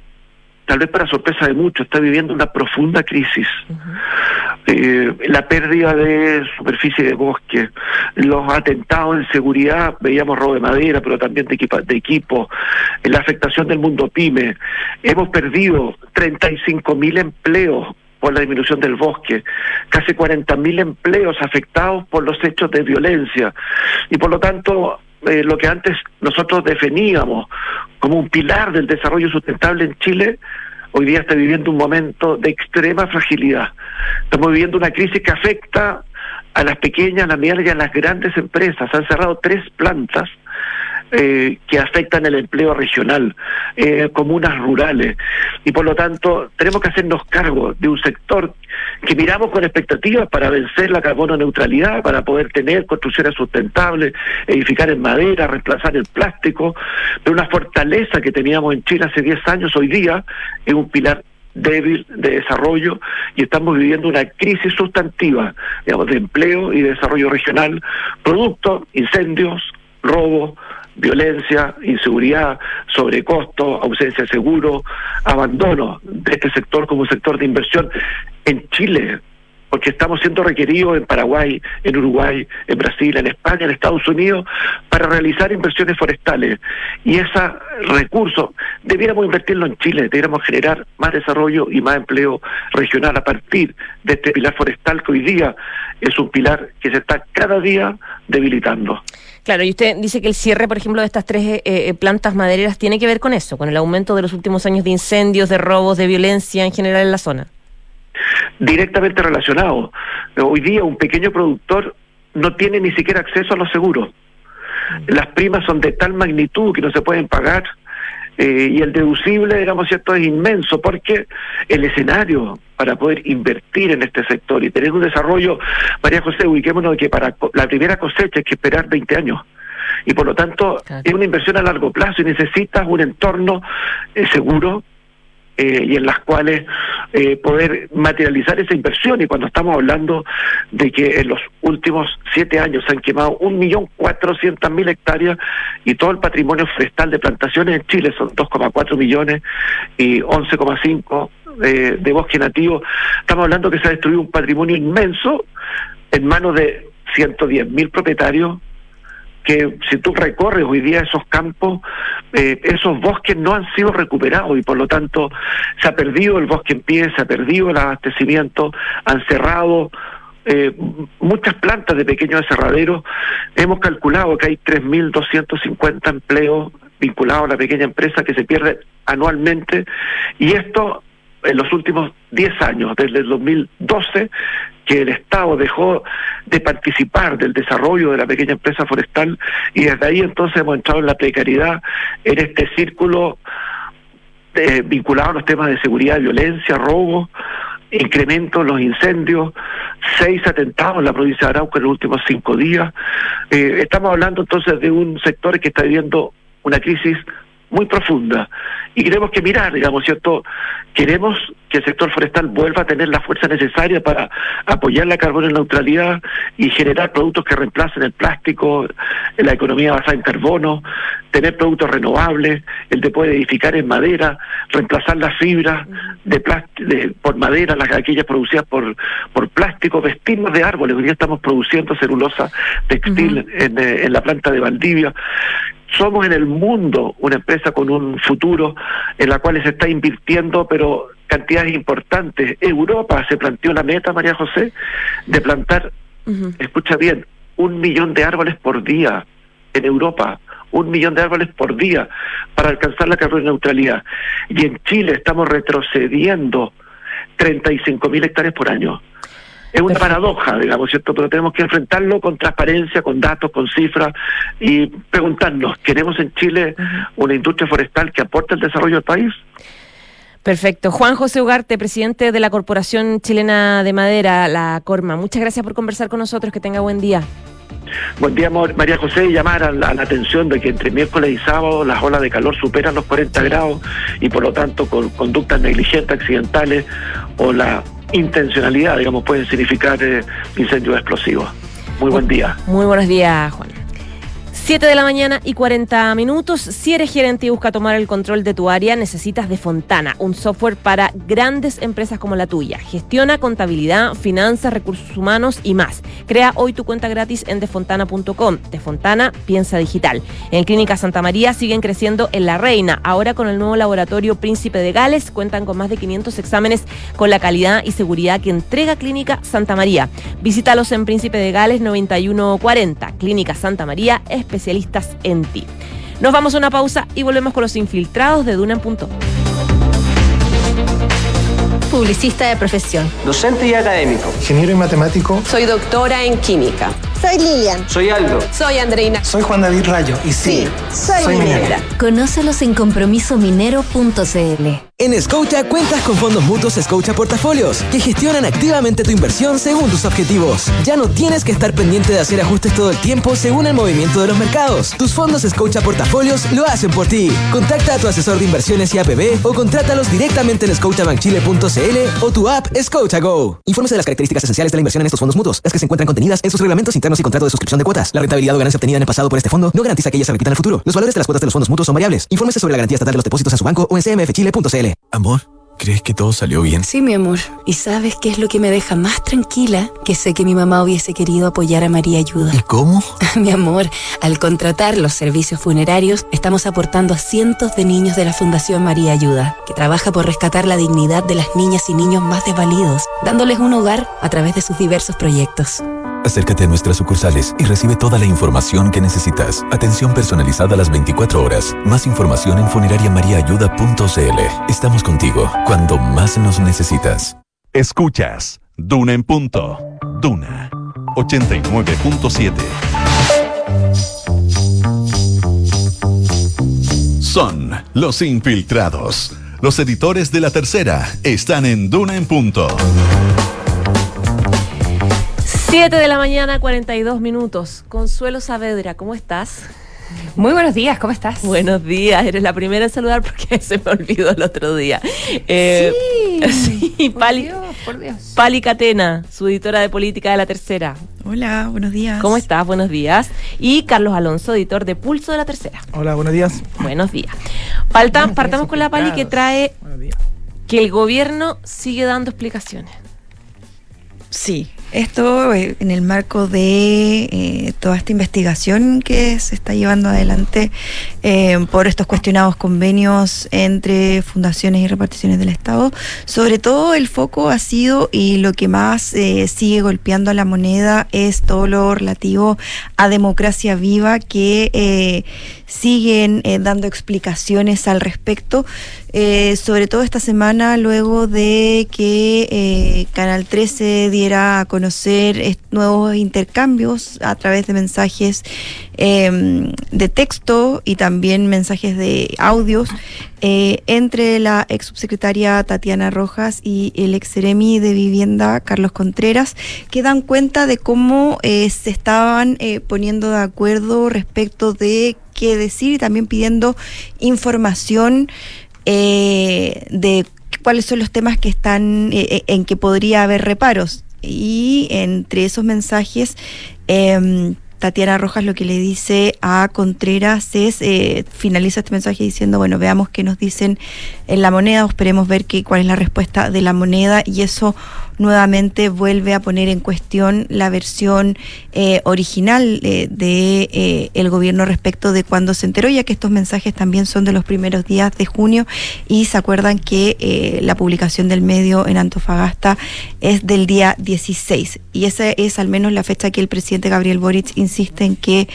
tal vez para sorpresa de muchos, está viviendo una profunda crisis. Eh, la pérdida de superficie de bosque, los atentados en seguridad, veíamos robo de madera, pero también de, equipo, de equipo, la afectación del mundo pyme. Hemos perdido 35 mil empleos por la disminución del bosque, casi 40 mil empleos afectados por los hechos de violencia. Y por lo tanto, eh, lo que antes nosotros definíamos como un pilar del desarrollo sustentable en Chile, hoy día está viviendo un momento de extrema fragilidad. Estamos viviendo una crisis que afecta a las pequeñas, a las medianas y a las grandes empresas. Han cerrado tres plantas eh, que afectan el empleo regional, eh, comunas rurales. Y por lo tanto, tenemos que hacernos cargo de un sector que miramos con expectativas para vencer la carbono neutralidad, para poder tener construcciones sustentables, edificar en madera, reemplazar el plástico, pero una fortaleza que teníamos en Chile hace 10 años, hoy día es un pilar débil de desarrollo y estamos viviendo una crisis sustantiva, digamos, de empleo y de desarrollo regional, producto incendios, robos, violencia, inseguridad, sobrecosto, ausencia de seguro, abandono de este sector como sector de inversión en Chile, porque estamos siendo requeridos en Paraguay, en Uruguay, en Brasil, en España, en Estados Unidos, para realizar inversiones forestales. Y ese recurso debiéramos invertirlo en Chile, debiéramos generar más desarrollo y más empleo regional a partir de este pilar forestal que hoy día es un pilar que se está cada día debilitando. Claro, y usted dice que el cierre, por ejemplo, de estas tres eh, eh, plantas madereras tiene que ver con eso, con el aumento de los últimos años de incendios, de robos, de violencia en general en la zona. Directamente relacionado. Hoy día un pequeño productor no tiene ni siquiera acceso a los seguros. Mm. Las primas son de tal magnitud que no se pueden pagar eh, y el deducible, digamos, cierto, es inmenso porque el escenario para poder invertir en este sector y tener un desarrollo, María José, ubiquémonos que para la primera cosecha hay que esperar 20 años. Y por lo tanto, es una inversión a largo plazo y necesitas un entorno eh, seguro, eh, y en las cuales eh, poder materializar esa inversión. Y cuando estamos hablando de que en los últimos siete años se han quemado un millón cuatrocientas mil hectáreas y todo el patrimonio forestal de plantaciones en Chile son 2,4 millones y 11,5 de, de bosque nativo, estamos hablando que se ha destruido un patrimonio inmenso en manos de 110 mil propietarios que si tú recorres hoy día esos campos, eh, esos bosques no han sido recuperados y por lo tanto se ha perdido el bosque en pie, se ha perdido el abastecimiento, han cerrado eh, muchas plantas de pequeños aserraderos. Hemos calculado que hay 3.250 empleos vinculados a la pequeña empresa que se pierden anualmente y esto en los últimos 10 años, desde el 2012, que el Estado dejó de participar del desarrollo de la pequeña empresa forestal y desde ahí entonces hemos entrado en la precariedad, en este círculo vinculado a los temas de seguridad, violencia, robo, incremento en los incendios, seis atentados en la provincia de Arauco en los últimos cinco días. Eh, estamos hablando entonces de un sector que está viviendo una crisis muy profunda y tenemos que mirar, digamos, ¿cierto? Queremos que el sector forestal vuelva a tener la fuerza necesaria para apoyar la carbono neutralidad y generar productos que reemplacen el plástico, la economía basada en carbono, tener productos renovables, el de poder edificar en madera, reemplazar las fibras de, de por madera, las aquellas producidas por por plástico, vestirnos de árboles. Hoy día estamos produciendo celulosa textil en, eh, en la planta de Valdivia somos en el mundo una empresa con un futuro en la cual se está invirtiendo, pero cantidades importantes. Europa se planteó la meta, María José, de plantar, escucha bien, un millón de árboles por día en Europa un millón de árboles por día para alcanzar la carbono neutralidad. Y en Chile estamos retrocediendo 35 mil hectáreas por año. Es una paradoja, digamos, ¿cierto? Pero tenemos que enfrentarlo con transparencia, con datos, con cifras y preguntarnos, ¿queremos en Chile una industria forestal que aporte el desarrollo del país? Perfecto. Juan José Ugarte, presidente de la Corporación Chilena de Madera, la Corma. Muchas gracias por conversar con nosotros. Que tenga buen día. Buen día, María José, llamar a la, atención de que entre miércoles y sábado las olas de calor superan los 40 grados y por lo tanto con conductas negligentes, accidentales o la intencionalidad, digamos, pueden significar eh, incendios explosivos. Muy buen día. Muy buenos días, Juan. 7 de la mañana y 40 minutos. Si eres gerente y busca tomar el control de tu área, necesitas de Fontana, un software para grandes empresas como la tuya. Gestiona contabilidad, finanzas, recursos humanos y más. Crea hoy tu cuenta gratis en defontana.com. Defontana, piensa digital. En Clínica Santa María siguen creciendo en La Reina. Ahora con el nuevo laboratorio Príncipe de Gales cuentan con más de 500 exámenes con la calidad y seguridad que entrega Clínica Santa María. Visítalos en Príncipe de Gales 9140. Clínica Santa María, especialistas en ti. Nos vamos a una pausa y volvemos con los infiltrados de Duna en Punto. Publicista de profesión. Docente y académico. Ingeniero y matemático. Soy doctora en química. Soy Lilian. Soy Aldo. Soy Andreina. Soy Juan David Rayo. Y sí, soy, minera. Conócelos en compromisominero.cl. En Scotia cuentas con fondos mutuos Scotia Portafolios que gestionan activamente tu inversión según tus objetivos. Ya no tienes que estar pendiente de hacer ajustes todo el tiempo según el movimiento de los mercados. Tus fondos Scotia Portafolios lo hacen por ti. Contacta a tu asesor de inversiones y APB o contrátalos directamente en scotiabankchile.cl o tu app Scotia Go. Infórmese de las características esenciales de la inversión en estos fondos mutuos, las que se encuentran contenidas en sus reglamentos internos y contrato de suscripción de cuotas. La rentabilidad o ganancia obtenida en el pasado por este fondo no garantiza que ella se repita en el futuro. Los valores de las cuotas de los fondos mutuos son variables. Infórmese sobre la garantía estatal de los depósitos en su banco o en cmfchile.cl. Amor, ¿crees que todo salió bien? Sí, mi amor. ¿Y sabes qué es lo que me deja más tranquila? Que sé que mi mamá hubiese querido apoyar a María Ayuda. ¿Y cómo? mi amor, al contratar los servicios funerarios, estamos aportando a cientos de niños de la Fundación María Ayuda, que trabaja por rescatar la dignidad de las niñas y niños más desvalidos, dándoles un hogar a través de sus diversos proyectos. Acércate a nuestras sucursales y recibe toda la información que necesitas. Atención personalizada a las 24 horas. Más información en funerariamariaayuda.cl. Estamos contigo cuando más nos necesitas. Escuchas Duna en punto. Duna 89.7. Son los infiltrados. Los editores de la tercera están en Duna en punto. 7 de la mañana, 42 minutos. Consuelo Saavedra, ¿cómo estás? Muy buenos días, ¿cómo estás? Buenos días, eres la primera en saludar porque se me olvidó el otro día. Eh, sí, sí Pali, por Dios. Pali Catena, su editora de política de la tercera. Hola, buenos días. ¿Cómo estás? Buenos días. Y Carlos Alonso, editor de Pulso de la tercera. Hola, buenos días. Buenos días. partamos con la Pali que trae que el gobierno sigue dando explicaciones. Sí, esto eh, en el marco de eh, toda esta investigación que se está llevando adelante eh, por estos cuestionados convenios entre fundaciones y reparticiones del Estado, sobre todo el foco ha sido y lo que más sigue golpeando a la moneda es todo lo relativo a democracia viva que siguen dando explicaciones al respecto, sobre todo esta semana luego de que Canal 13 diera a conocer conocer nuevos intercambios a través de mensajes em, de texto y también mensajes de audios eh, entre la ex subsecretaria Tatiana Rojas y el ex seremi de vivienda Carlos Contreras, que dan cuenta de cómo eh, se estaban eh, poniendo de acuerdo respecto de qué decir y también pidiendo información de cuáles son los temas que están en que podría haber reparos. Y entre esos mensajes em, Tatiana Rojas lo que le dice a Contreras es, eh, finaliza este mensaje diciendo, bueno, veamos qué nos dicen en la moneda, esperemos ver qué, cuál es la respuesta de la moneda y eso nuevamente vuelve a poner en cuestión la versión eh, original eh, de eh, el gobierno respecto de cuando se enteró, ya que estos mensajes también son de los primeros días de junio y se acuerdan que la publicación del medio en Antofagasta es del día 16 y esa es al menos la fecha que el presidente Gabriel Boric insiste en que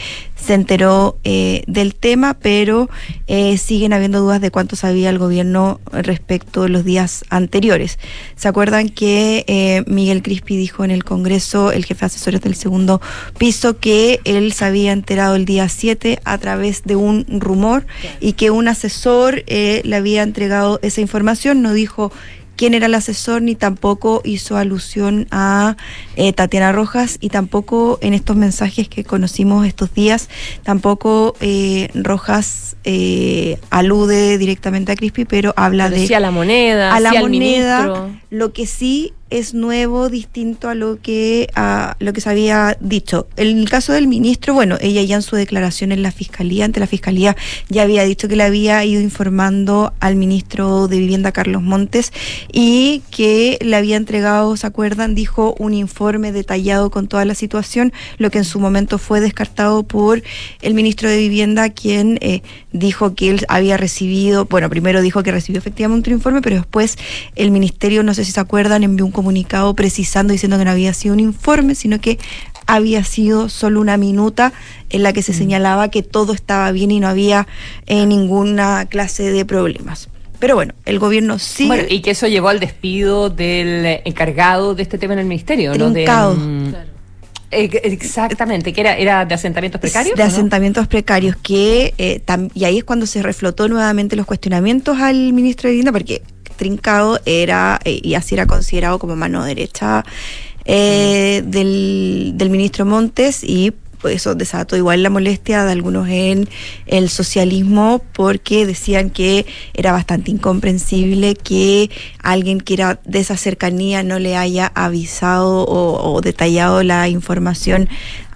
se enteró eh, del tema, pero eh, siguen habiendo dudas de cuánto sabía el gobierno respecto de los días anteriores. ¿Se acuerdan que eh, Miguel Crispi dijo en el Congreso, el jefe de asesores del segundo piso, que él se había enterado el día 7 a través de un rumor y que un asesor eh, le había entregado esa información? No dijo quién era el asesor, ni tampoco hizo alusión a eh, Tatiana Rojas y tampoco en estos mensajes que conocimos estos días, tampoco eh, Rojas eh, alude directamente a Crispi, pero habla de... Decía a la moneda, a la al moneda, ministro. lo que sí es nuevo, distinto a lo que a lo que se había dicho. En el caso del ministro, bueno, ella ya en su declaración en la fiscalía, ante la fiscalía, ya había dicho que le había ido informando al ministro de Vivienda Carlos Montes y que le había entregado, ¿se acuerdan? Dijo un informe detallado con toda la situación, lo que en su momento fue descartado por el ministro de Vivienda, quien eh, dijo que él había recibido, bueno, primero dijo que recibió efectivamente un informe, pero después el ministerio, no sé si se acuerdan, envió un comunicado precisando, diciendo que no había sido un informe, sino que había sido solo una minuta en la que Mm. se señalaba que todo estaba bien y no había eh, ninguna clase de problemas. Pero bueno, el gobierno sigue Bueno, y que eso llevó al despido del encargado de este tema en el ministerio, ¿no? De, Trincado. mm, exactamente, que era, era de asentamientos precarios. de asentamientos precarios que eh, y ahí es cuando se reflotó nuevamente los cuestionamientos al ministro de Vivienda porque Trincado era eh, y así era considerado como mano derecha eh, del, del ministro Montes y pues eso desató igual la molestia de algunos en el socialismo porque decían que era bastante incomprensible que alguien que era de esa cercanía no le haya avisado o, o detallado la información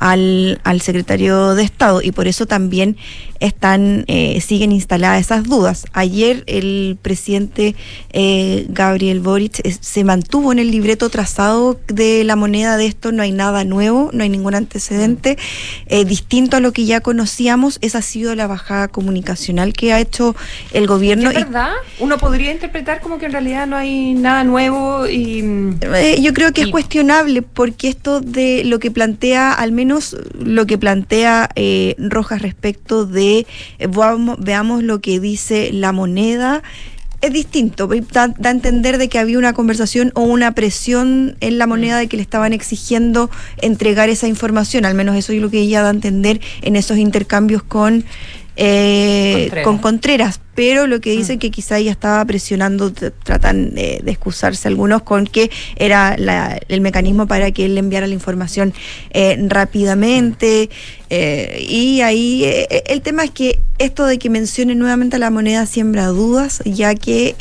al, al secretario de Estado y por eso también están eh, siguen instaladas esas dudas. Ayer el presidente eh, Gabriel Boric eh, se mantuvo en el libreto trazado de la moneda de esto, no hay nada nuevo, no hay ningún antecedente eh, distinto a lo que ya conocíamos. Esa ha sido la bajada comunicacional que ha hecho el gobierno. ¿Es verdad? Uno podría interpretar como que en realidad no hay nada nuevo y... mm, Eh, yo creo que es cuestionable porque esto de lo que plantea, al menos lo que plantea eh, Rojas respecto de eh, veamos, veamos lo que dice la moneda. Es distinto, da, da a entender de que había una conversación o una presión en la moneda de que le estaban exigiendo entregar esa información, al menos eso es lo que ella da a entender en esos intercambios con, eh, Contreras. con Contreras, pero lo que dicen que quizá ella estaba presionando, tratan eh, de excusarse algunos con que era la- el mecanismo para que él enviara la información eh, rápidamente. eh, y ahí eh, el tema es que esto de que mencione nuevamente a la moneda siembra dudas, ya que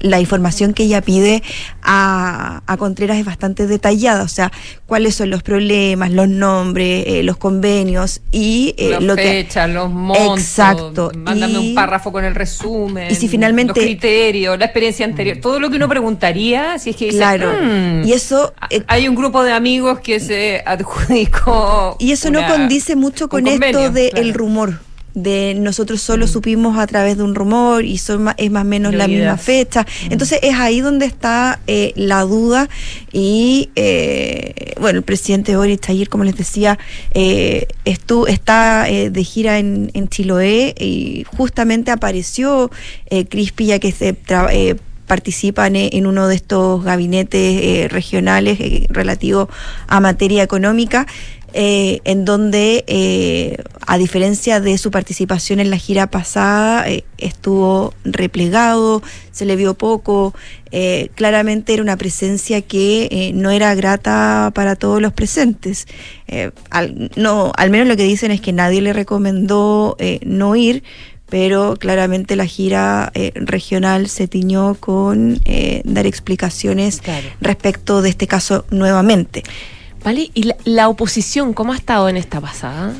la información que ella pide a, a Contreras es bastante detallada, o sea, cuáles son los problemas, los nombres, los convenios y las lo que fechas, los montos. Exacto. Mándame Y- un párrafo con el resumen. Y si finalmente- Los criterios, la experiencia anterior. Todo lo que uno preguntaría si es que dice, Claro. "Mm, Y eso hay un grupo de amigos que se adjudicó. Y eso no condice mucho con esto del claro. Mm. rumor. De nosotros solo supimos a través de un rumor y son es más o menos la misma fecha. Mm. Entonces es ahí donde está eh, la duda. Y eh, bueno, el presidente Boric ayer, como les decía, eh, estu- está eh, de gira en, en Chiloé y justamente apareció eh, Crispi, ya que se tra- eh, participan en uno de estos gabinetes eh, regionales eh, relativo a materia económica, eh, en donde, eh, a diferencia de su participación en la gira pasada, eh, estuvo replegado, se le vio poco, eh, claramente era una presencia que eh, no era grata para todos los presentes. Al, no, al menos lo que dicen es que nadie le recomendó eh, no ir, pero claramente la gira eh, regional se tiñó con eh, dar explicaciones respecto de este caso nuevamente. Vale, ¿y la, la oposición cómo ha estado en esta pasada?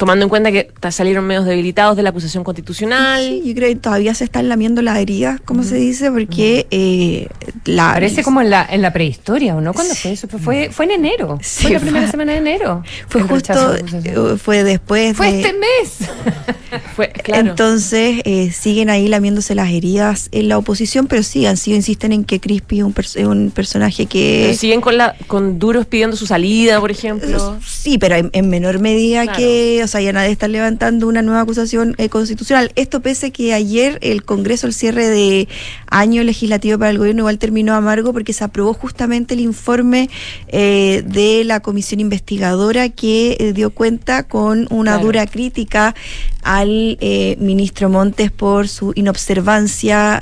Tomando en cuenta que salieron medios debilitados de la acusación constitucional. Sí, yo creo que todavía se están lamiendo las heridas, como se dice, porque eh, la... Parece como en la, en la prehistoria, ¿o no? ¿Cuándo fue eso? Fue, fue, fue en enero. Sí, fue la primera fue- semana de enero. Fue justo, eh, fue después Fue de- este mes. Fue, claro. Entonces eh, siguen ahí lamiéndose las heridas en la oposición, pero sí, han sido, insisten en que Crispy es un, un personaje que... Pero siguen con la con duros pidiendo su salida, por ejemplo. Sí, pero en, en menor medida Claro. que, o sea, ya nadie está levantando una nueva acusación eh, constitucional. Esto pese que ayer el Congreso, el cierre de año legislativo para el gobierno, igual terminó amargo porque se aprobó justamente el informe eh, de la comisión investigadora que eh, dio cuenta con una Claro. dura crítica al ministro Montes por su inobservancia.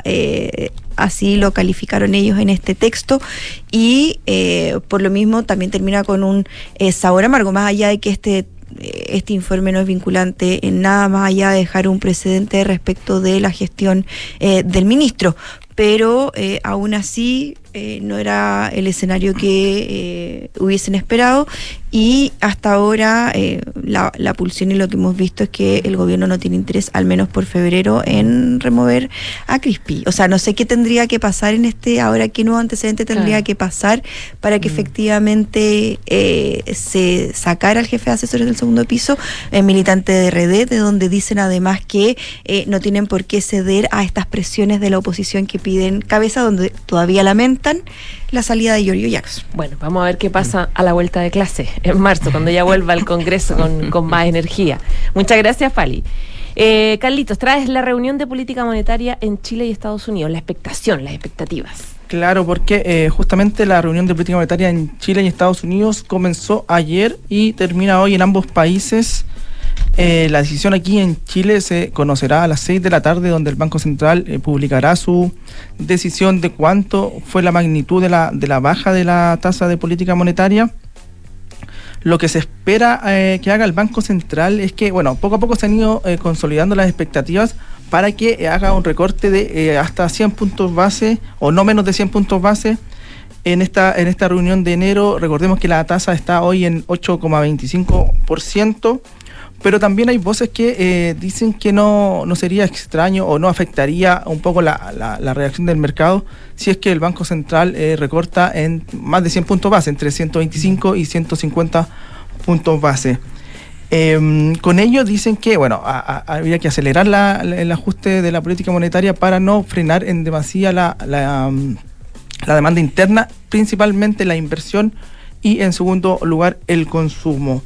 Así lo calificaron ellos en este texto y eh, por lo mismo también termina con un eh, sabor amargo, más allá de que este este informe no es vinculante en nada más allá de dejar un precedente respecto de la gestión eh, del ministro. Pero eh, aún así eh, no era el escenario que eh, hubiesen esperado y hasta ahora eh, la, la pulsión y lo que hemos visto es que el gobierno no tiene interés, al menos por febrero, en remover a Crispy. O sea, no sé qué tendría que pasar en este, ahora qué nuevo antecedente tendría Claro. que pasar para que efectivamente eh, se sacara al jefe de asesores del segundo piso, eh, militante de RD, de donde dicen además que eh, no tienen por qué ceder a estas presiones de la oposición que piden cabeza, donde todavía lamentan la salida de Giorgio Jackson. Bueno, vamos a ver qué pasa a la vuelta de clase en marzo, cuando ya vuelva al Congreso con, con más energía. Muchas gracias, Fali. Eh, Carlitos, traes la reunión de política monetaria en Chile y Estados Unidos, la expectación, las expectativas. Claro, porque eh, justamente la reunión de política monetaria en Chile y Estados Unidos comenzó ayer y termina hoy en ambos países. Eh, la decisión aquí en Chile se conocerá a las 6 de la tarde, donde el Banco Central eh, publicará su decisión de cuánto fue la magnitud de la, de la baja de la tasa de política monetaria. Lo que se espera eh, que haga el Banco Central es que, bueno, poco a poco se han ido consolidando las expectativas para que haga un recorte de hasta 100 puntos base o no menos de 100 puntos base en esta, en esta reunión de enero. Recordemos que la tasa está hoy en 8,25%, pero también hay voces que eh, dicen que no, no sería extraño o no afectaría un poco la, la- la reacción del mercado si es que el Banco Central eh, recorta en más de 100 puntos base, entre 125 y 150 puntos base. Em, con ello dicen que bueno a- habría que acelerar la- el ajuste de la política monetaria para no frenar en demasía la, la, mm, la demanda interna, principalmente la inversión y en segundo lugar el consumo.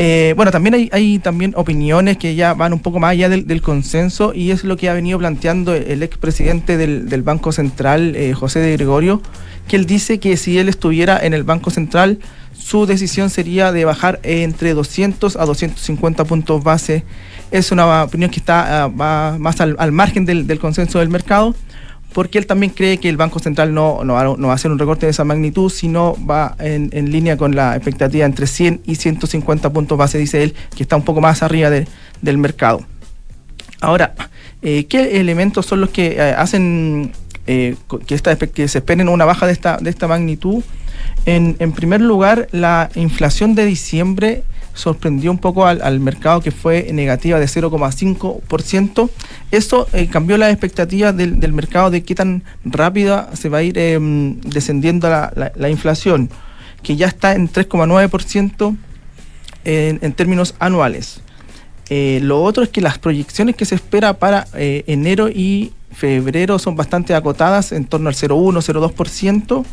Eh, bueno, también hay, también opiniones que ya van un poco más allá del, consenso y es lo que ha venido planteando el expresidente del, del Banco Central, eh, José de Gregorio, que él dice que si él estuviera en el Banco Central, su decisión sería de bajar entre 200 a 250 puntos base. Es una opinión que está ah, más al, margen del consenso del mercado, porque él también cree que el Banco Central no, no, va, a hacer un recorte de esa magnitud, sino va en, en línea con la expectativa entre 100 y 150 puntos base, dice él, que está un poco más arriba de- del mercado. Ahora, eh, ¿qué elementos son los que eh, hacen eh, que, esta, que se esperen una baja de esta, de esta magnitud? En primer lugar, la inflación de diciembre sorprendió un poco al, al mercado que fue negativa de 0,5%. Eso eh, cambió las expectativas del, del mercado de qué tan rápida se va a ir em, descendiendo la, la- la inflación, que ya está en 3,9% en, en términos anuales. Eh, lo otro es que las proyecciones que se espera para eh, enero y febrero son bastante acotadas, en torno al 0,1, 0,2%.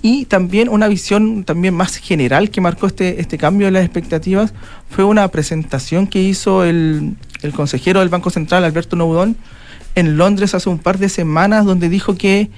Y también una visión también más general que marcó este, este cambio de las expectativas fue una presentación que hizo el, el consejero del Banco Central, Alberto Noudón, en Londres hace un par de semanas, donde dijo que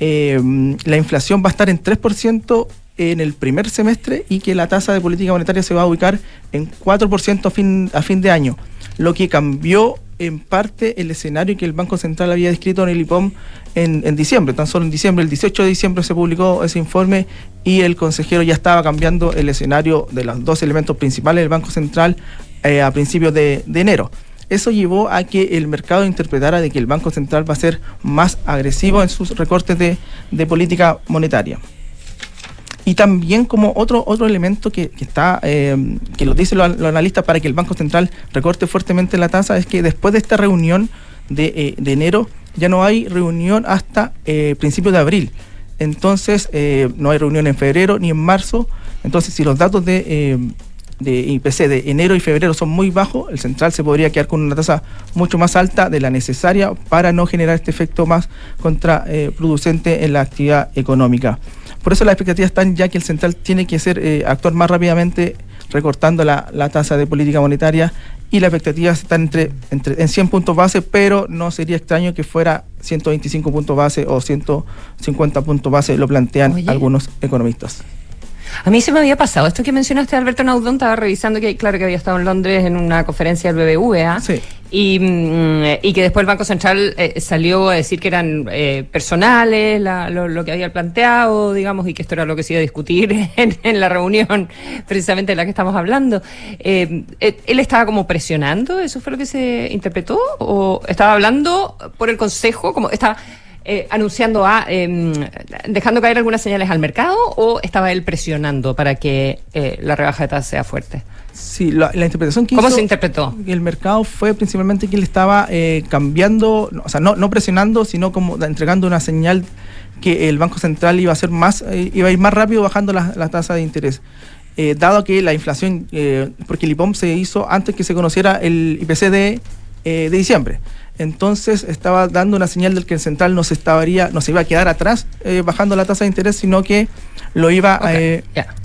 eh, la inflación va a estar en 3% en el primer semestre y que la tasa de política monetaria se va a ubicar en 4% a fin, a fin de año, lo que cambió en parte el escenario que el Banco Central había descrito en el IPOM en, en diciembre, tan solo en diciembre, el 18 de diciembre se publicó ese informe y el consejero ya estaba cambiando el escenario de los dos elementos principales del Banco Central eh, a principios de, de enero. Eso llevó a que el mercado interpretara de que el Banco Central va a ser más agresivo en sus recortes de, de política monetaria. Y también como otro, otro elemento que, está, eh, que lo dicen los, los analistas para que el Banco Central recorte fuertemente la tasa, es que después de esta reunión de, eh, de enero, ya no hay reunión hasta eh, principios de abril. Entonces, eh, no hay reunión en febrero ni en marzo. Entonces, si los datos de, eh, de IPC de enero y febrero son muy bajos, el central se podría quedar con una tasa mucho más alta de la necesaria para no generar este efecto más contraproducente en la actividad económica. Por eso las expectativas están ya que el central tiene que ser, eh, actuar más rápidamente recortando la, la tasa de política monetaria y las expectativas están entre, entre, en 100 puntos base, pero no sería extraño que fuera 125 puntos base o 150 puntos base, lo plantean Oye. algunos economistas. A mí se me había pasado. Esto que mencionaste, Alberto Naudón, estaba revisando que, claro, que había estado en Londres en una conferencia del BBVA. Sí. Y, mm, y que después el Banco Central eh, salió a decir que eran eh, personales la- lo, lo que había planteado, digamos, y que esto era lo que se iba a discutir en, en la reunión precisamente de la que estamos hablando. Eh, eh, ¿Él estaba como presionando? ¿Eso fue lo que se interpretó? ¿O estaba hablando por el Consejo? como estaba eh, anunciando a, em, dejando caer algunas señales al mercado o estaba él presionando para que eh, la rebaja de tasa sea fuerte? Sí, la, la interpretación que ¿Cómo hizo se interpretó? el mercado fue principalmente que él estaba eh, cambiando, o sea, no, no presionando, sino como entregando una señal que el Banco Central iba a ser más, eh, iba a ir más rápido bajando la, la tasa de interés. Eh, dado que la inflación, eh, porque el IPOM se hizo antes que se conociera el IPC de, eh, de diciembre. Entonces estaba dando una señal del que el central no se estaría, no se iba a quedar atrás eh, bajando la tasa de interés, sino que lo iba eh,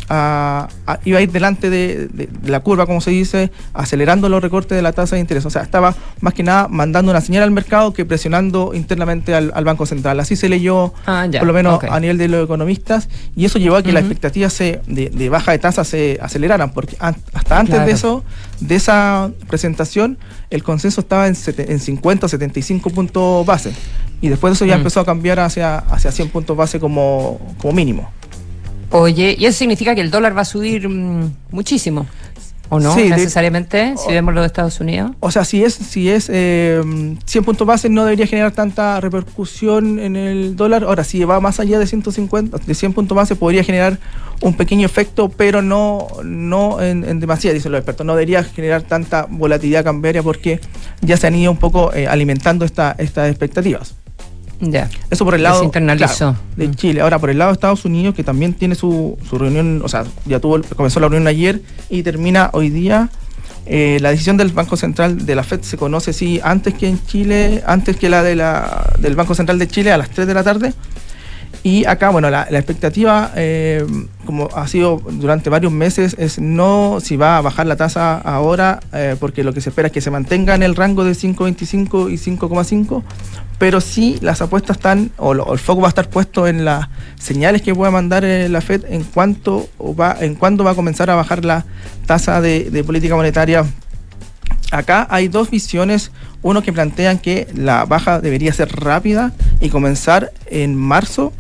a, a- iba a ir delante de, de- de la curva, como se dice, acelerando los recortes de la tasa de interés. O sea, estaba más que nada mandando una señal al mercado que presionando internamente al, al Banco Central. Así se leyó, Ah, ya, por lo menos a nivel de los economistas, y eso llevó a que las expectativas de, de baja de tasa se aceleraran, porque an- hasta antes Claro. de eso, de esa presentación, el consenso estaba en, sete- en 50 o 75 puntos base. Y después de eso ya Mm. empezó a cambiar hacia, hacia 100 puntos base como, como mínimo. Oye, ¿y eso significa que el dólar va a subir mm, muchísimo? ¿O no? Sí, de- necesariamente, si vemos lo de Estados Unidos. O sea, si es, si es eh, 100 puntos base no debería generar tanta repercusión en el dólar. Ahora, si va más allá de 150, de 100 puntos base podría generar un pequeño efecto, pero no, no en, en demasía, dicen los expertos. No debería generar tanta volatilidad cambiaria porque ya se han ido un poco eh, alimentando esta, estas expectativas. Ya. Eso por el lado se internalizó. claro, de Chile. Ahora, por el lado de Estados Unidos, que también tiene su, su reunión, o sea, ya tuvo, comenzó la reunión ayer y termina hoy día. Eh, la decisión del Banco Central de la FED se conoce, sí, antes que en Chile, antes que la, de la del Banco Central de Chile a las 3 de la tarde. Y acá, bueno, la, expectativa, eh, como ha sido durante varios meses, es no si va a bajar la tasa ahora, eh, porque lo que se espera es que se mantenga en el rango de 5,25 y 5,5, pero sí las apuestas están, o, el foco va a estar puesto en las señales que pueda mandar eh, la Fed en cuanto va, en cuándo va a comenzar a bajar la tasa de, de política monetaria. Acá hay dos visiones, uno que plantean que la baja debería ser rápida y comenzar en marzo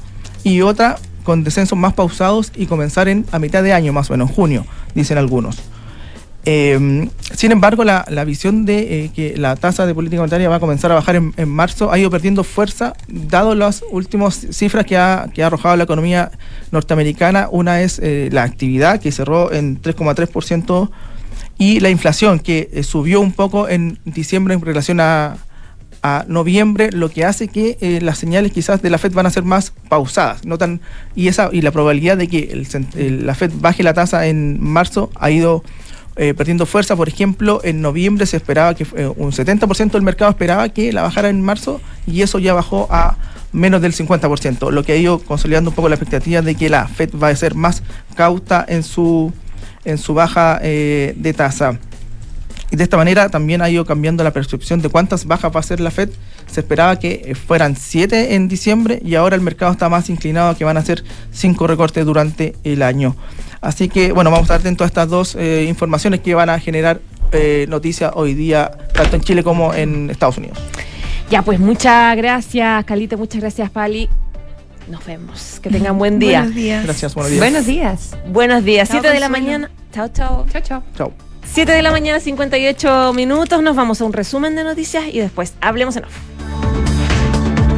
y otra con descensos más pausados y comenzar en a mitad de año, más o menos, en junio, dicen algunos. Eh, sin embargo, la, la visión de eh, que la tasa de política monetaria va a comenzar a bajar en, en marzo ha ido perdiendo fuerza, dado las últimas cifras que ha, que ha arrojado la economía norteamericana. Una es eh, la actividad, que cerró en 3,3%, y la inflación, que eh, subió un poco en diciembre en relación a, a noviembre, lo que hace que eh, las señales quizás de la Fed van a ser más pausadas. No tan, y, esa, y la probabilidad de que el el- la Fed baje la tasa en marzo ha ido eh, perdiendo fuerza. Por ejemplo, en noviembre se esperaba que eh, un 70% del mercado esperaba que la bajara en marzo y eso ya bajó a menos del 50%, lo que ha ido consolidando un poco la expectativa de que la Fed va a ser más cauta en su, en su baja eh, de tasa. Y de esta manera también ha ido cambiando la percepción de cuántas bajas va a hacer la Fed. Se esperaba que eh, fueran 7 en diciembre y ahora el mercado está más inclinado a que van a ser 5 recortes durante el año. Así que, bueno, vamos a estar atentos a estas dos eh, informaciones que van a generar eh, noticias hoy día, tanto en Chile como en Estados Unidos. Ya, pues muchas gracias, Calita, muchas gracias, Pali. Nos vemos. Que tengan buen día. Buenos días. Gracias, buenos días. Buenos días. Buenos días. Chao, 7 de la mañana. Chao, chao. Chao, chao. Chao. 7 de la mañana, 58 minutos. Nos vamos a un resumen de noticias y después hablemos en off.